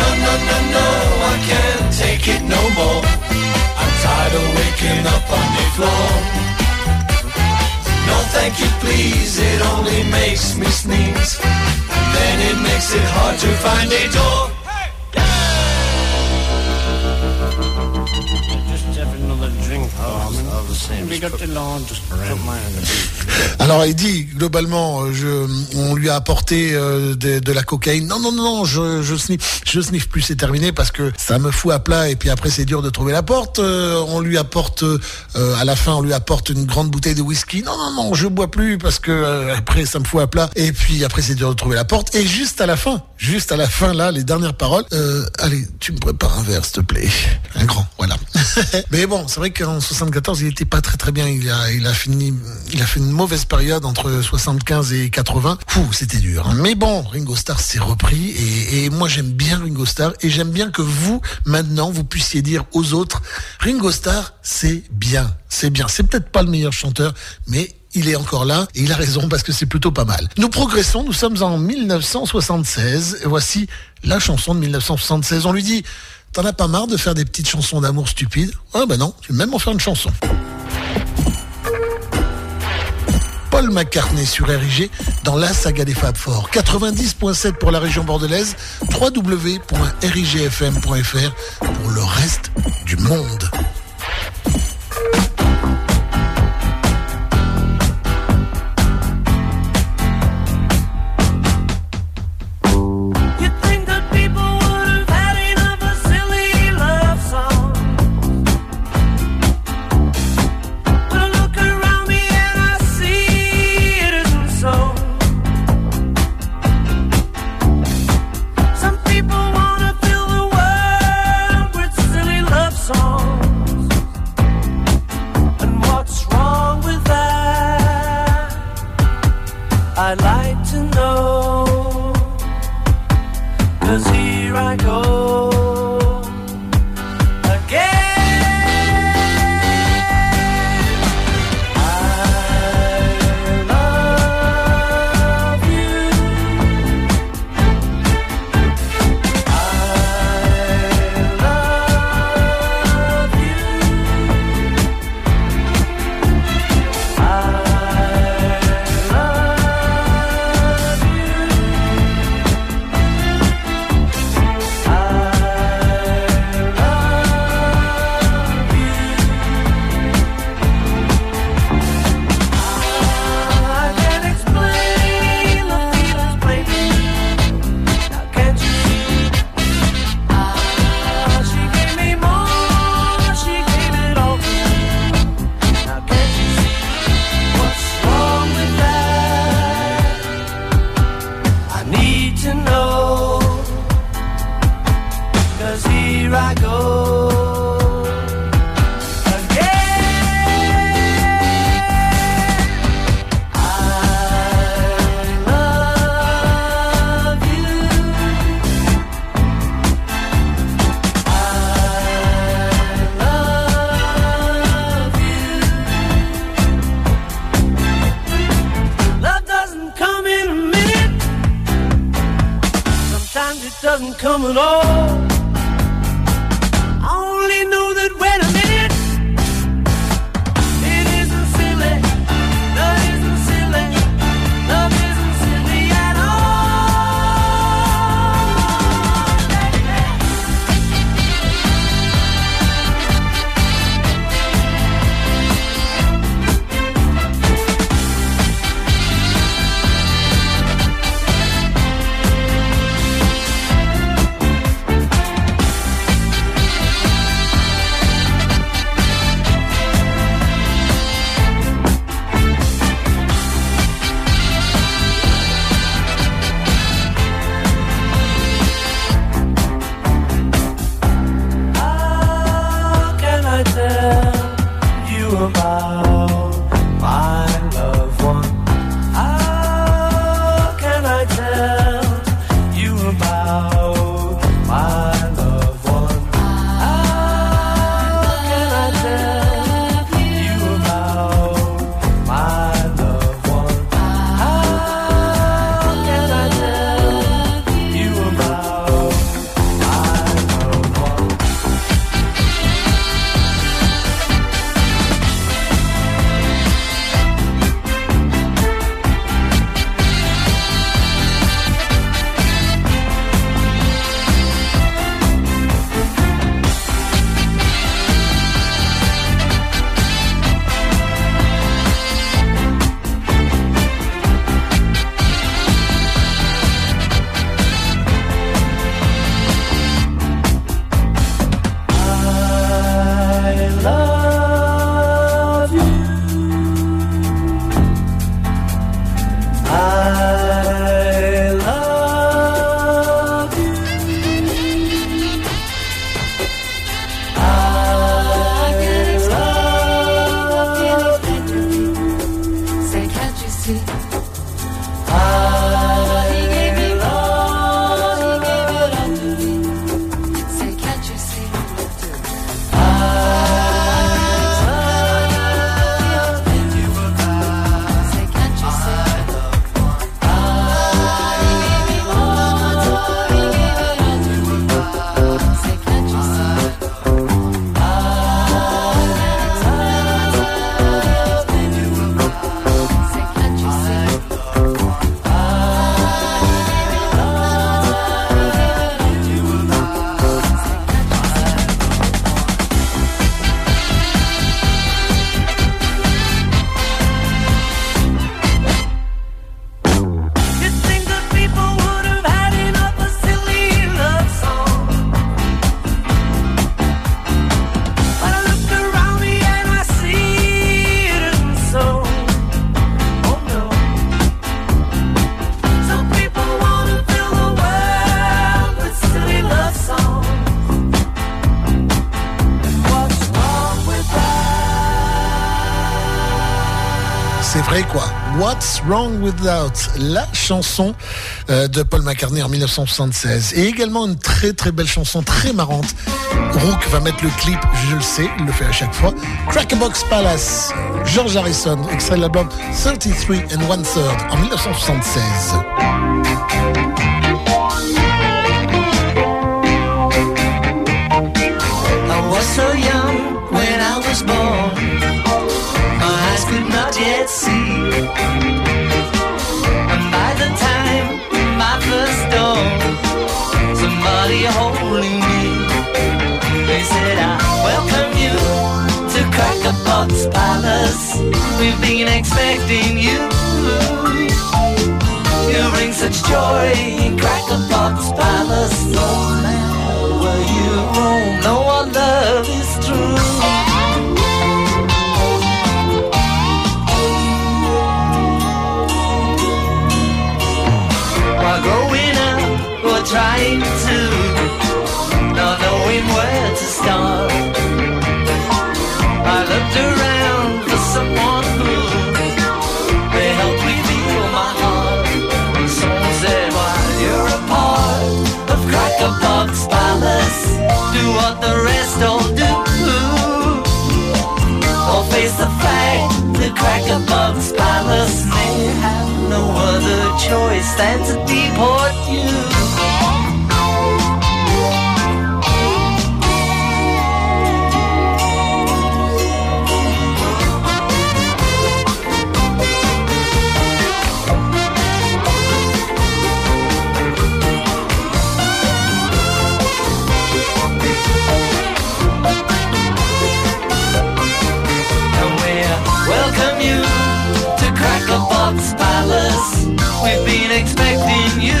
No, no, no, no, I can't take it no more. I'm tired of waking up on the floor. No, thank you, please. It only makes me sneeze. And then it makes it hard to find a door. Alors Eddie, globalement, euh, je, on lui a apporté euh, de, de la cocaïne. Non, non, non, non, je, je sniffe, je sniffe plus, c'est terminé parce que ça me fout à plat et puis après c'est dur de trouver la porte. Euh, on lui apporte, euh, à la fin, on lui apporte une grande bouteille de whisky. Non, non, non, je bois plus parce que euh, après ça me fout à plat et puis après c'est dur de trouver la porte. Et juste à la fin, juste à la fin là, les dernières paroles. euh, allez, tu me prépares un verre, s'il te plaît, un grand, voilà. Mais bon, c'est vrai qu'en 74, il était pas très très bien. Il a, il a fini, il a fait une mauvaise période entre 75 et 80. Fou, c'était dur. hein. Mais bon, Ringo Starr s'est repris et, moi j'aime bien Ringo Starr et j'aime bien que vous maintenant vous puissiez dire aux autres, Ringo Starr, c'est bien, c'est bien. C'est peut-être pas le meilleur chanteur, mais il est encore là et il a raison parce que c'est plutôt pas mal. Nous progressons, nous sommes en 1976. Et voici la chanson de 1976. On lui dit, t'en as pas marre de faire des petites chansons d'amour stupides? Ah ben non, tu veux même en faire une chanson. Paul McCartney sur RIG dans la saga des Fab Four. 90.7 pour la région bordelaise, www.rigfm.fr pour le reste du monde. alone. Wrong Without, la chanson euh, de Paul McCartney en 1976. Et également une très très belle chanson, très marrante. Rook va mettre le clip, je le sais, il le fait à chaque fois. Crackbox Palace, George Harrison, extrait de l'album 33 and One Third en 1976. expecting you. You bring such joy, you crack Box the spineless snow. of have no other choice than to deport you. We've been expecting you.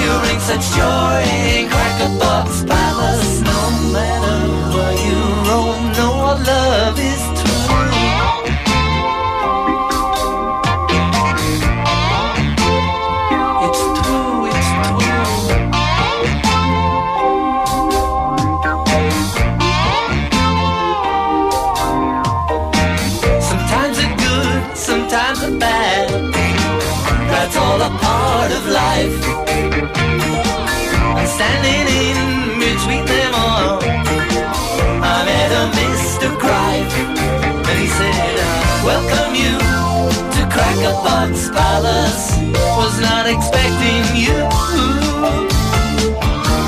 You bring such joy and crack a box palace. No matter where you roam, know what love is standing in between them all, I met a Mr. Cripe, and he said, I welcome you to Crackerbox Palace. Was not expecting you.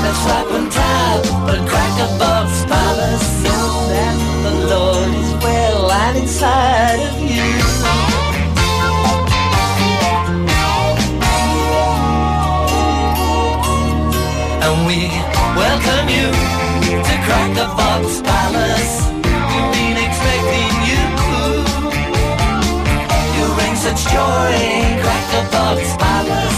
That's right one time, but Crackerbox Palace. Know that the Lord is well and inside of you. We welcome you to Crackerbox Palace. We've been expecting you. You bring such joy, Crackerbox Palace. No matter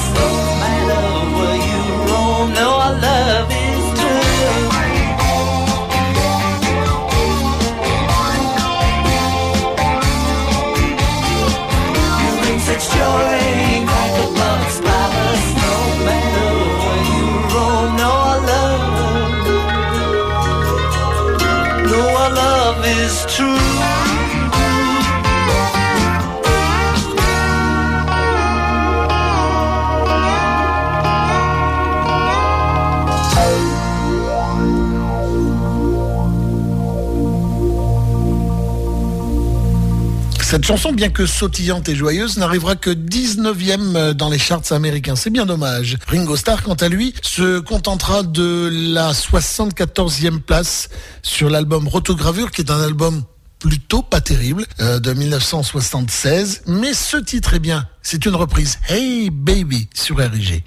Cette chanson, bien que sautillante et joyeuse, n'arrivera que 19e dans les charts américains. C'est bien dommage. Ringo Starr, quant à lui, se contentera de la 74e place sur l'album Rotogravure, qui est un album plutôt pas terrible, euh, de 1976. Mais ce titre est bien. C'est une reprise Hey Baby sur RG.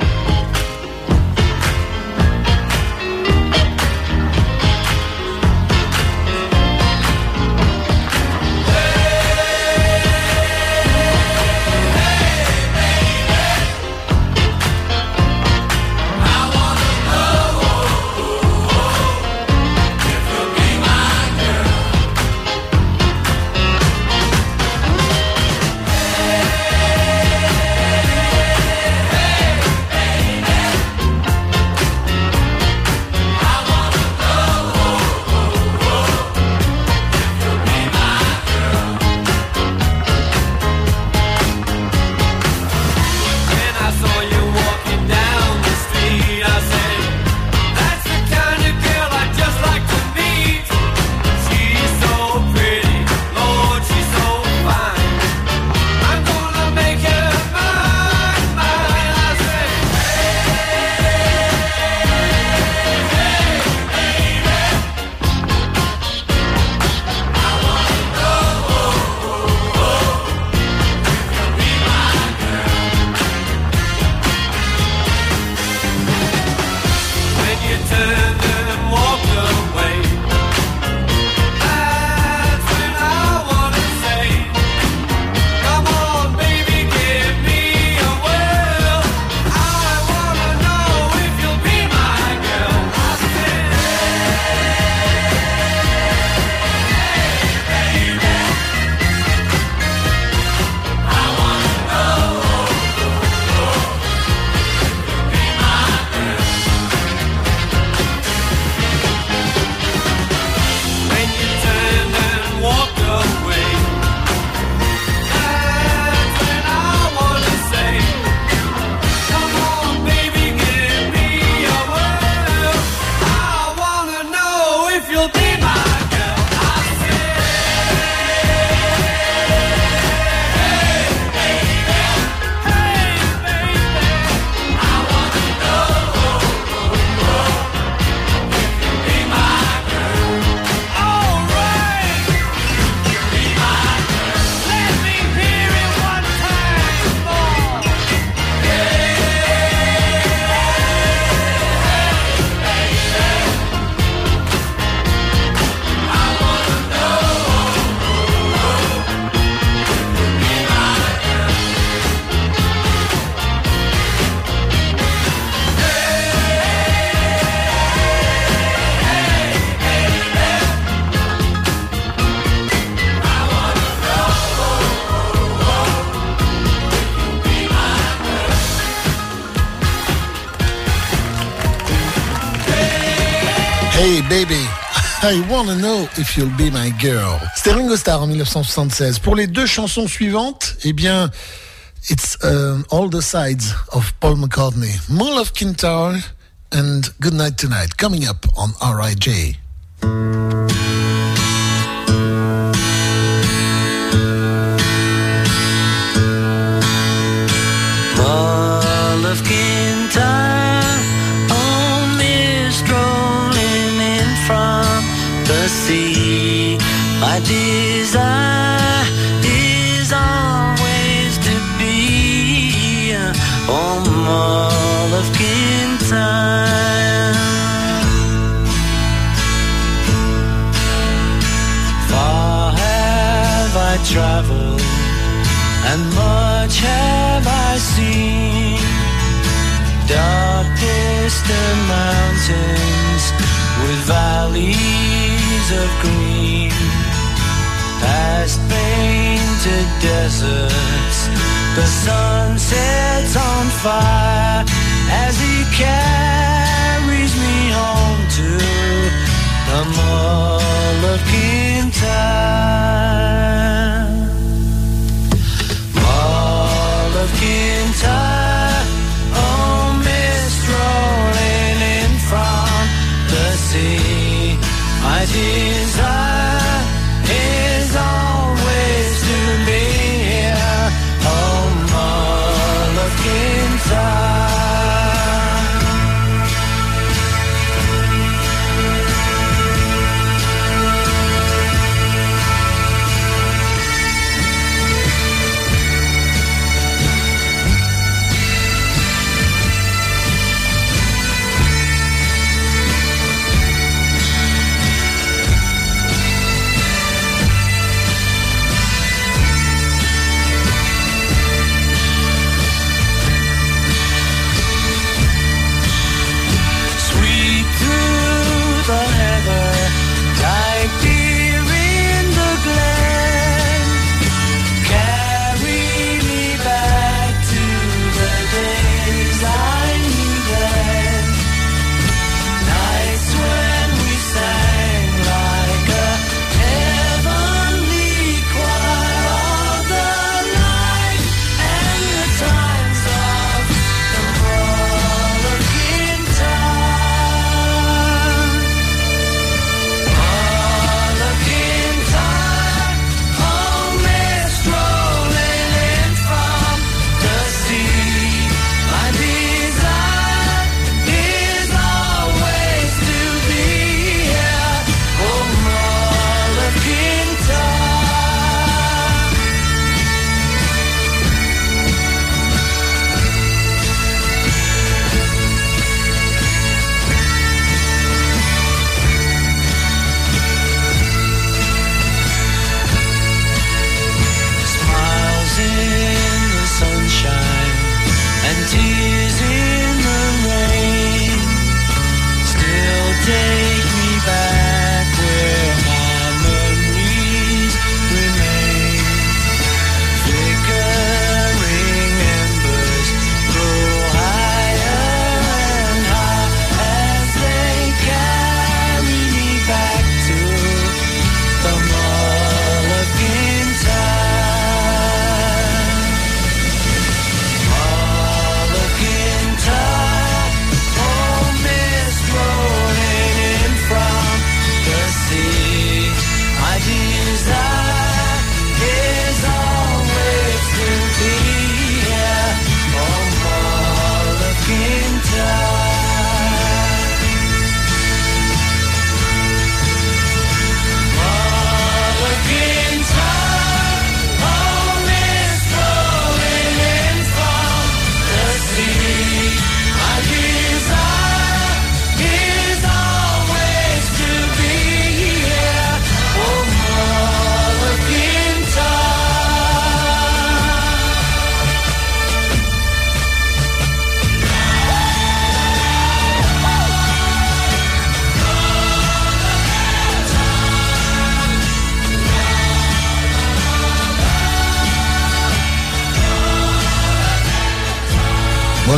I wanna know if you'll be my girl. C'était Ringo Starr en 1976. Pour les deux chansons suivantes, eh bien, It's um, all the sides of Paul McCartney. Mull of Kintar and Good Night Tonight coming up on RIJ. My desire is always to be uh, Kintyre. Far have I traveled and much have I seen. Dark distant mountains with valleys of green. Past painted deserts, the sun sets on fire as he carries me home to the mall of Kintyre. Mall of Kintyre, oh mist rolling in from the sea. My desire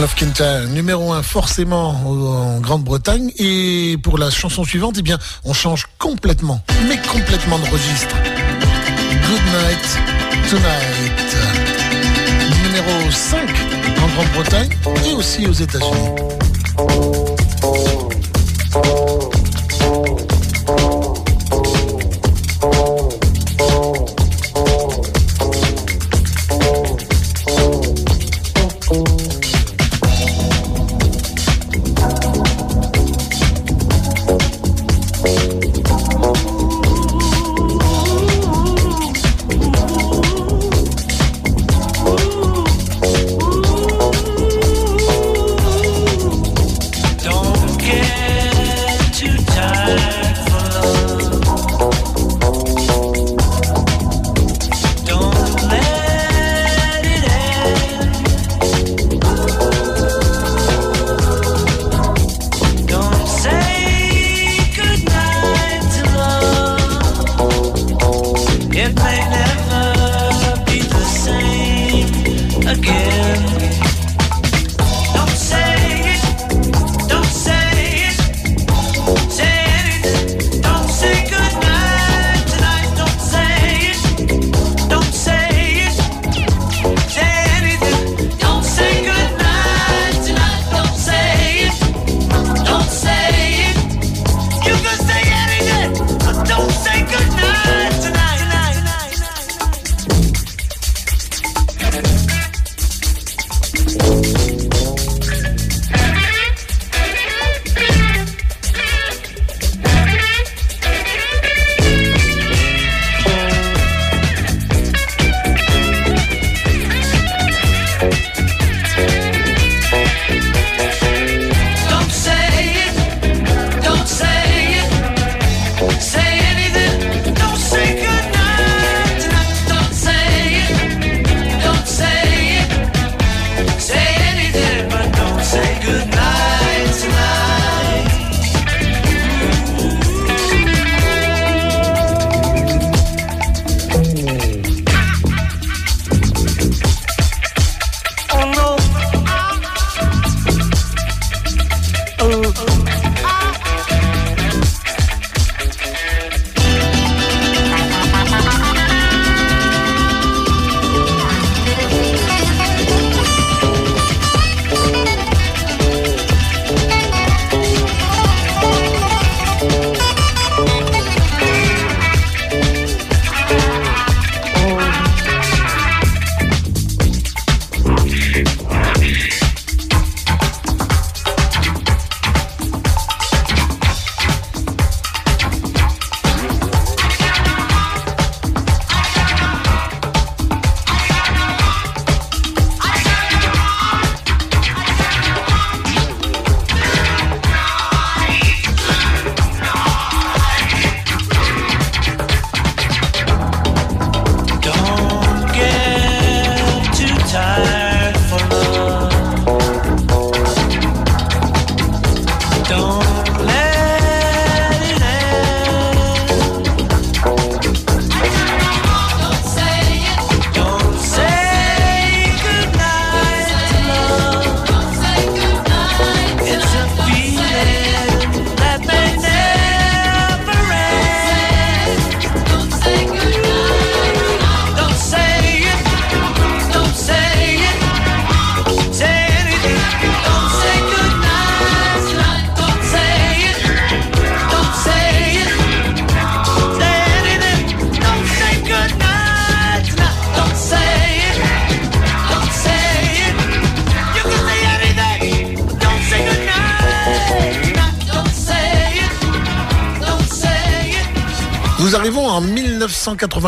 Love Quinta, numéro 1 forcément en Grande-Bretagne. Et pour la chanson suivante, eh bien, on change complètement, mais complètement de registre. Good Night Tonight, numéro 5 en Grande-Bretagne et aussi aux États-Unis.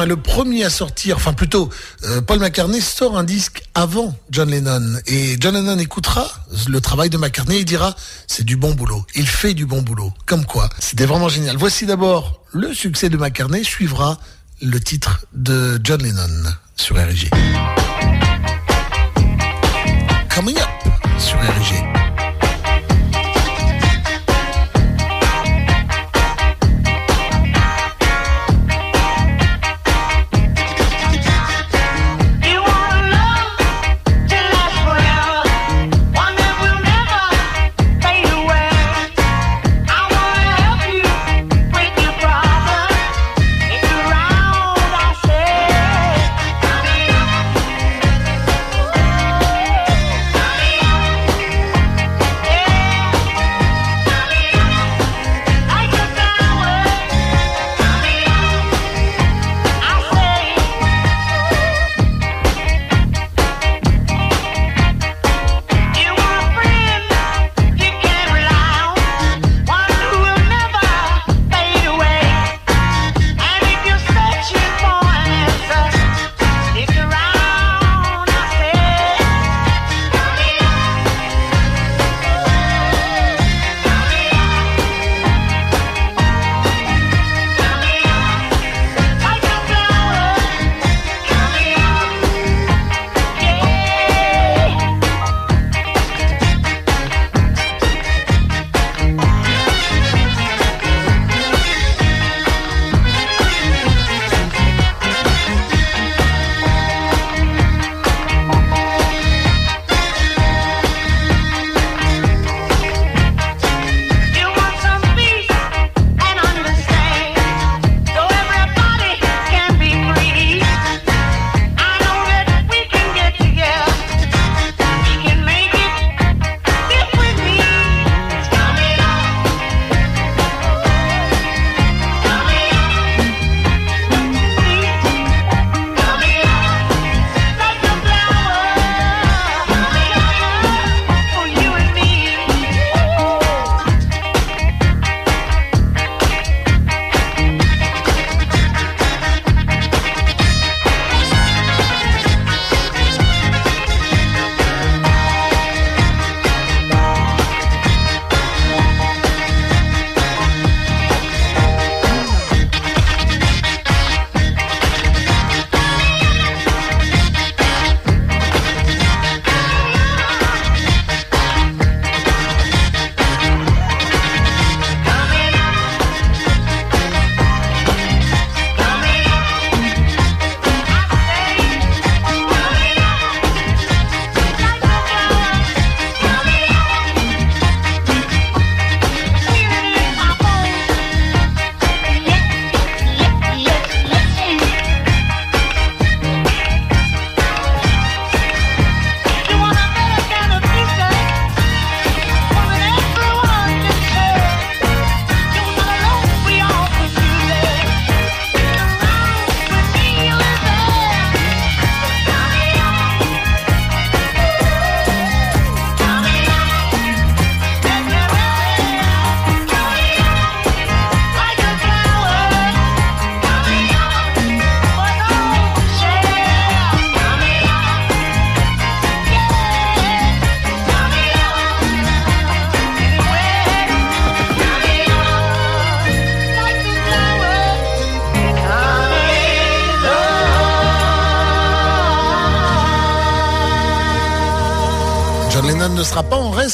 le premier à sortir, enfin plutôt, euh, Paul McCartney sort un disque avant John Lennon. Et John Lennon écoutera le travail de McCartney et dira, c'est du bon boulot. Il fait du bon boulot. Comme quoi, c'était vraiment génial. Voici d'abord le succès de McCartney, suivra le titre de John Lennon sur RG. Coming up sur RG.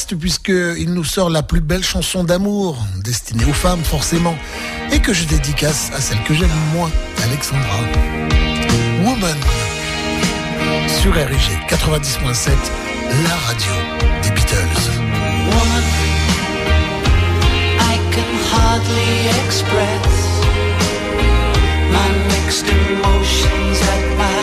puisqu'il nous sort la plus belle chanson d'amour, destinée aux femmes forcément, et que je dédicace à celle que j'aime moi, Alexandra. Woman sur RIG 90.7, la radio des Beatles. Woman, I can hardly express my mixed emotions at my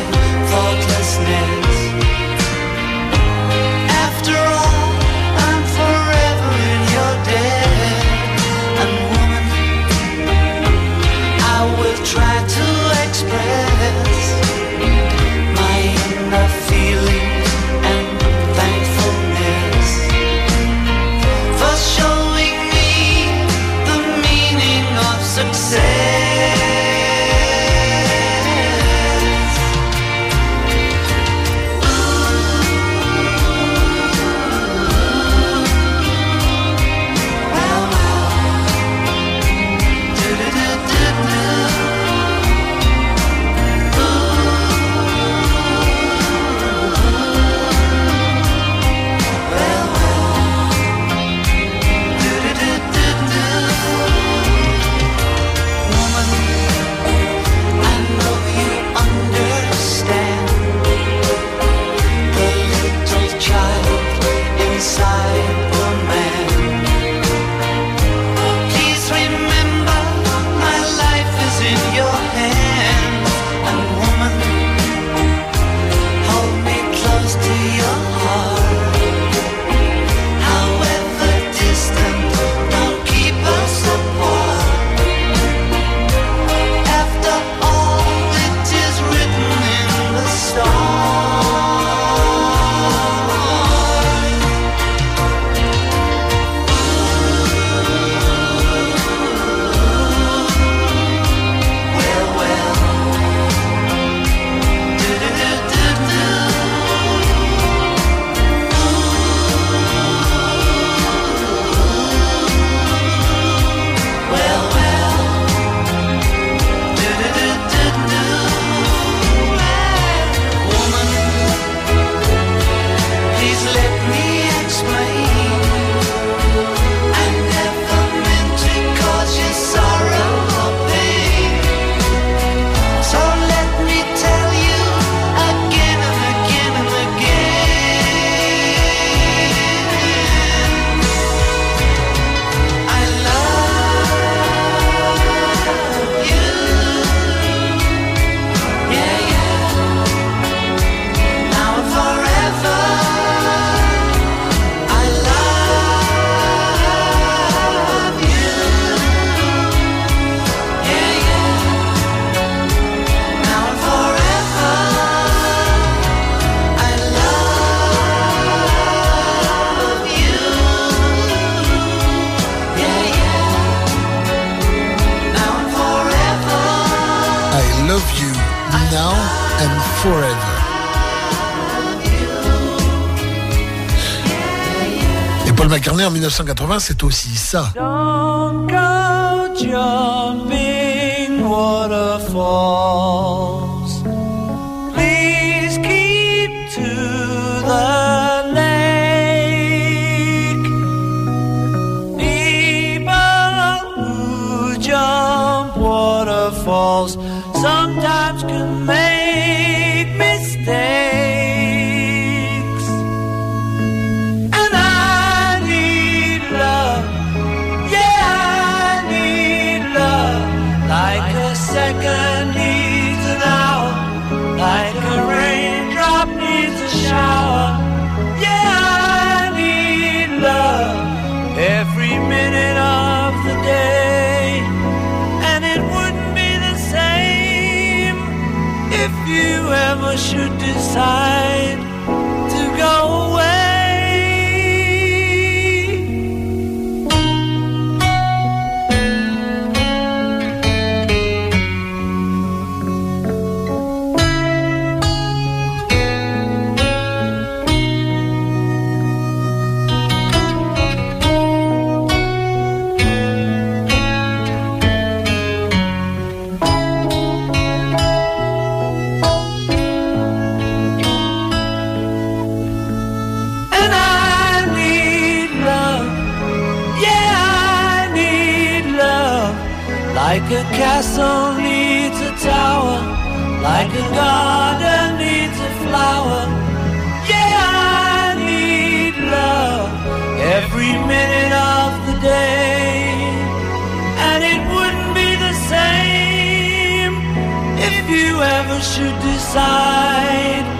1980, c'est aussi ça. castle needs a tower, like a garden needs a flower. Yeah, I need love every minute of the day, and it wouldn't be the same if you ever should decide.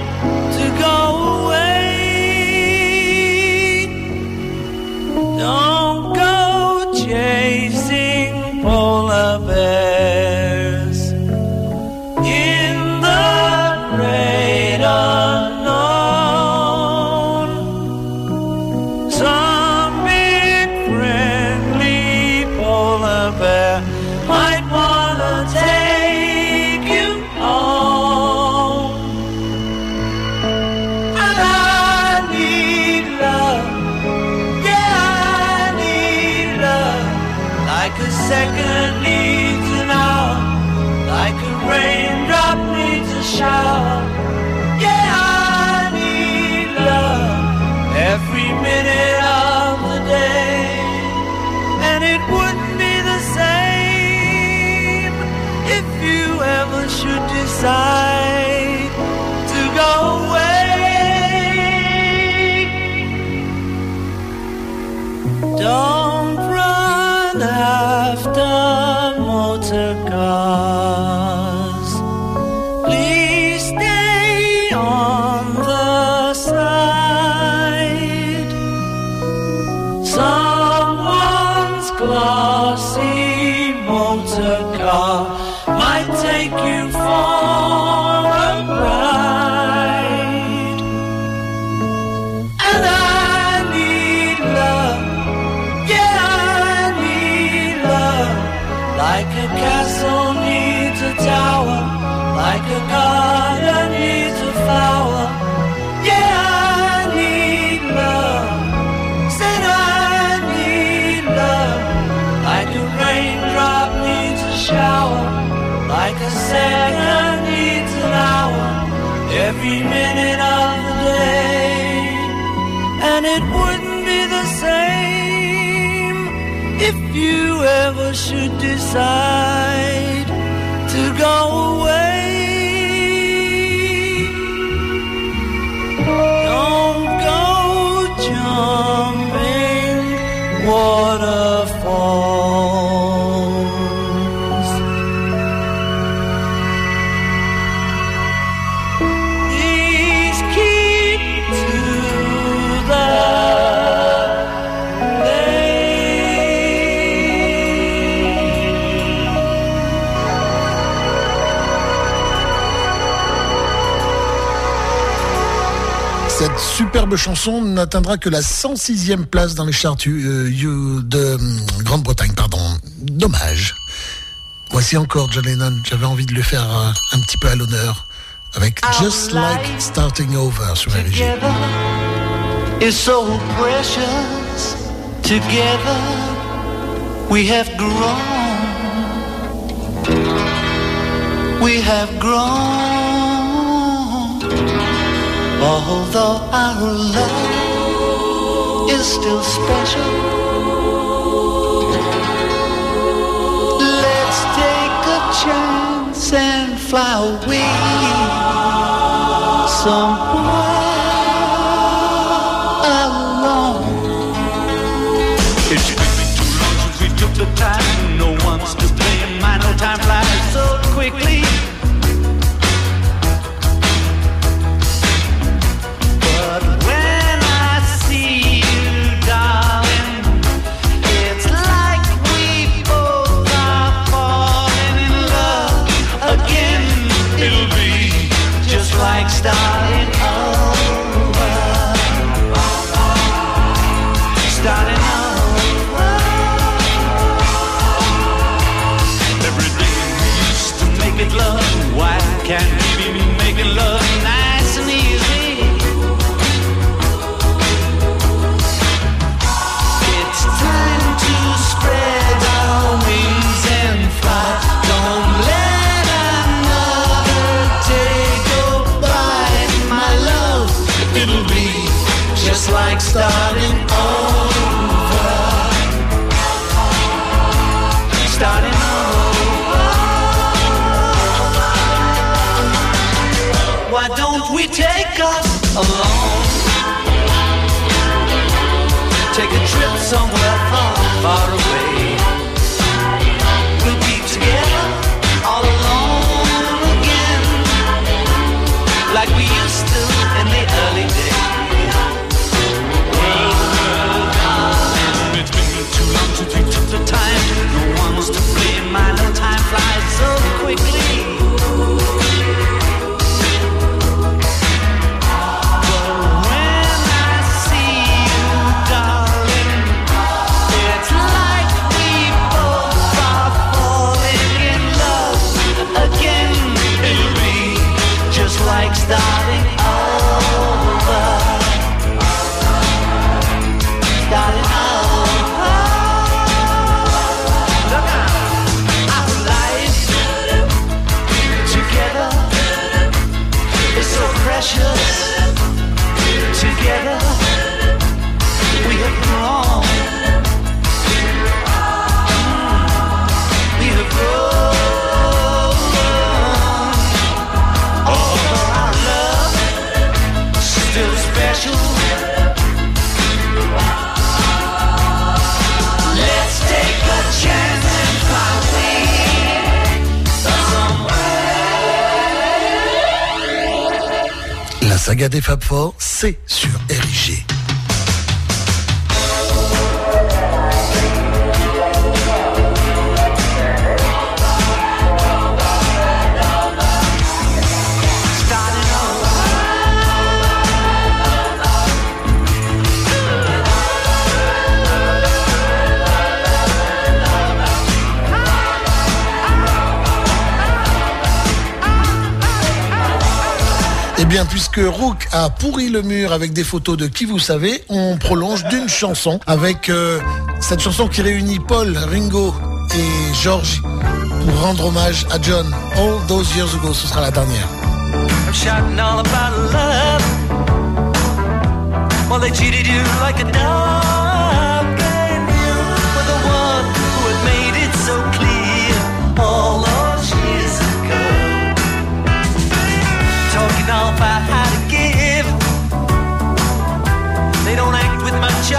glossy motor car might take you And it wouldn't be the same if you ever should decide to go chanson n'atteindra que la 106e place dans les charts euh, de euh, Grande-Bretagne. Pardon. Dommage. Voici encore John Lennon. J'avais envie de le faire euh, un petit peu à l'honneur avec Just Like Starting Over sur RG. It's so precious. Together we have grown. We have grown. Although our love is still special, let's take a chance and fly away somewhere. 성공 des Fab Four, c'est sur RIG. puisque Rook a pourri le mur avec des photos de qui vous savez, on prolonge d'une chanson avec euh, cette chanson qui réunit Paul, Ringo et George pour rendre hommage à John. All those years ago, ce sera la dernière.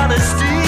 honesty.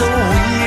so weak.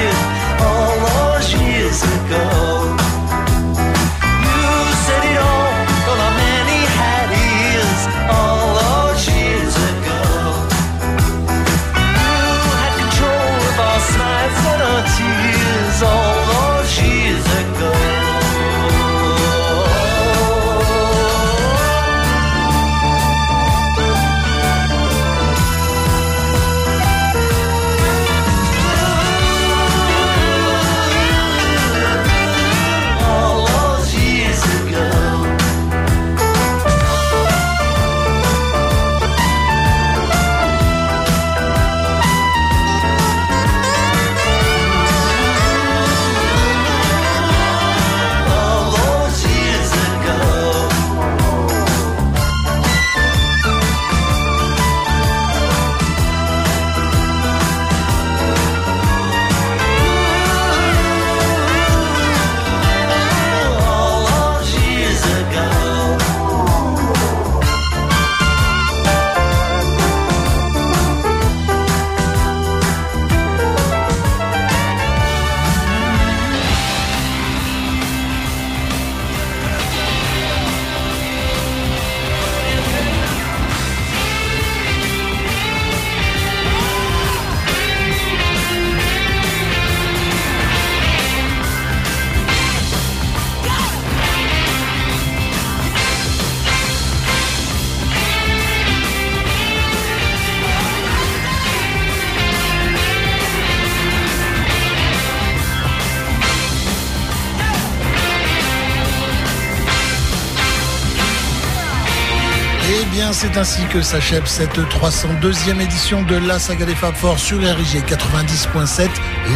C'est ainsi que s'achève cette 302e édition de la saga des Fab Four sur RIG 90.7,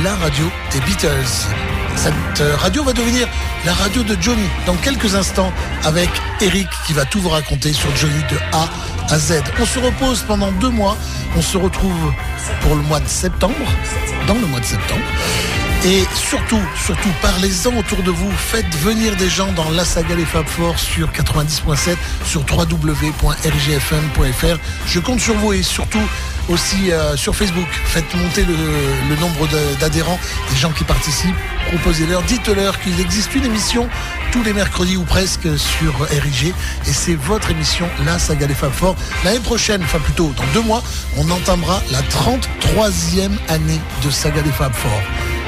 la radio des Beatles. Cette euh, radio va devenir la radio de Johnny dans quelques instants avec Eric qui va tout vous raconter sur Johnny de A à Z. On se repose pendant deux mois. On se retrouve pour le mois de septembre, dans le mois de septembre. Et surtout, surtout, parlez-en autour de vous. Faites venir des gens dans la saga des Fab Four sur 90.7, sur www.rgfm.fr. Je compte sur vous et surtout aussi euh, sur Facebook. Faites monter le, nombre d'adhérents, des gens qui participent. Proposez-leur, dites-leur qu'il existe une émission tous les mercredis ou presque sur RIG. Et c'est votre émission, la saga des Fab Four. L'année prochaine, enfin plutôt dans deux mois, on entamera la 33e année de saga des Fab Four.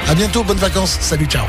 À bientôt, bonnes vacances. Salut, ciao.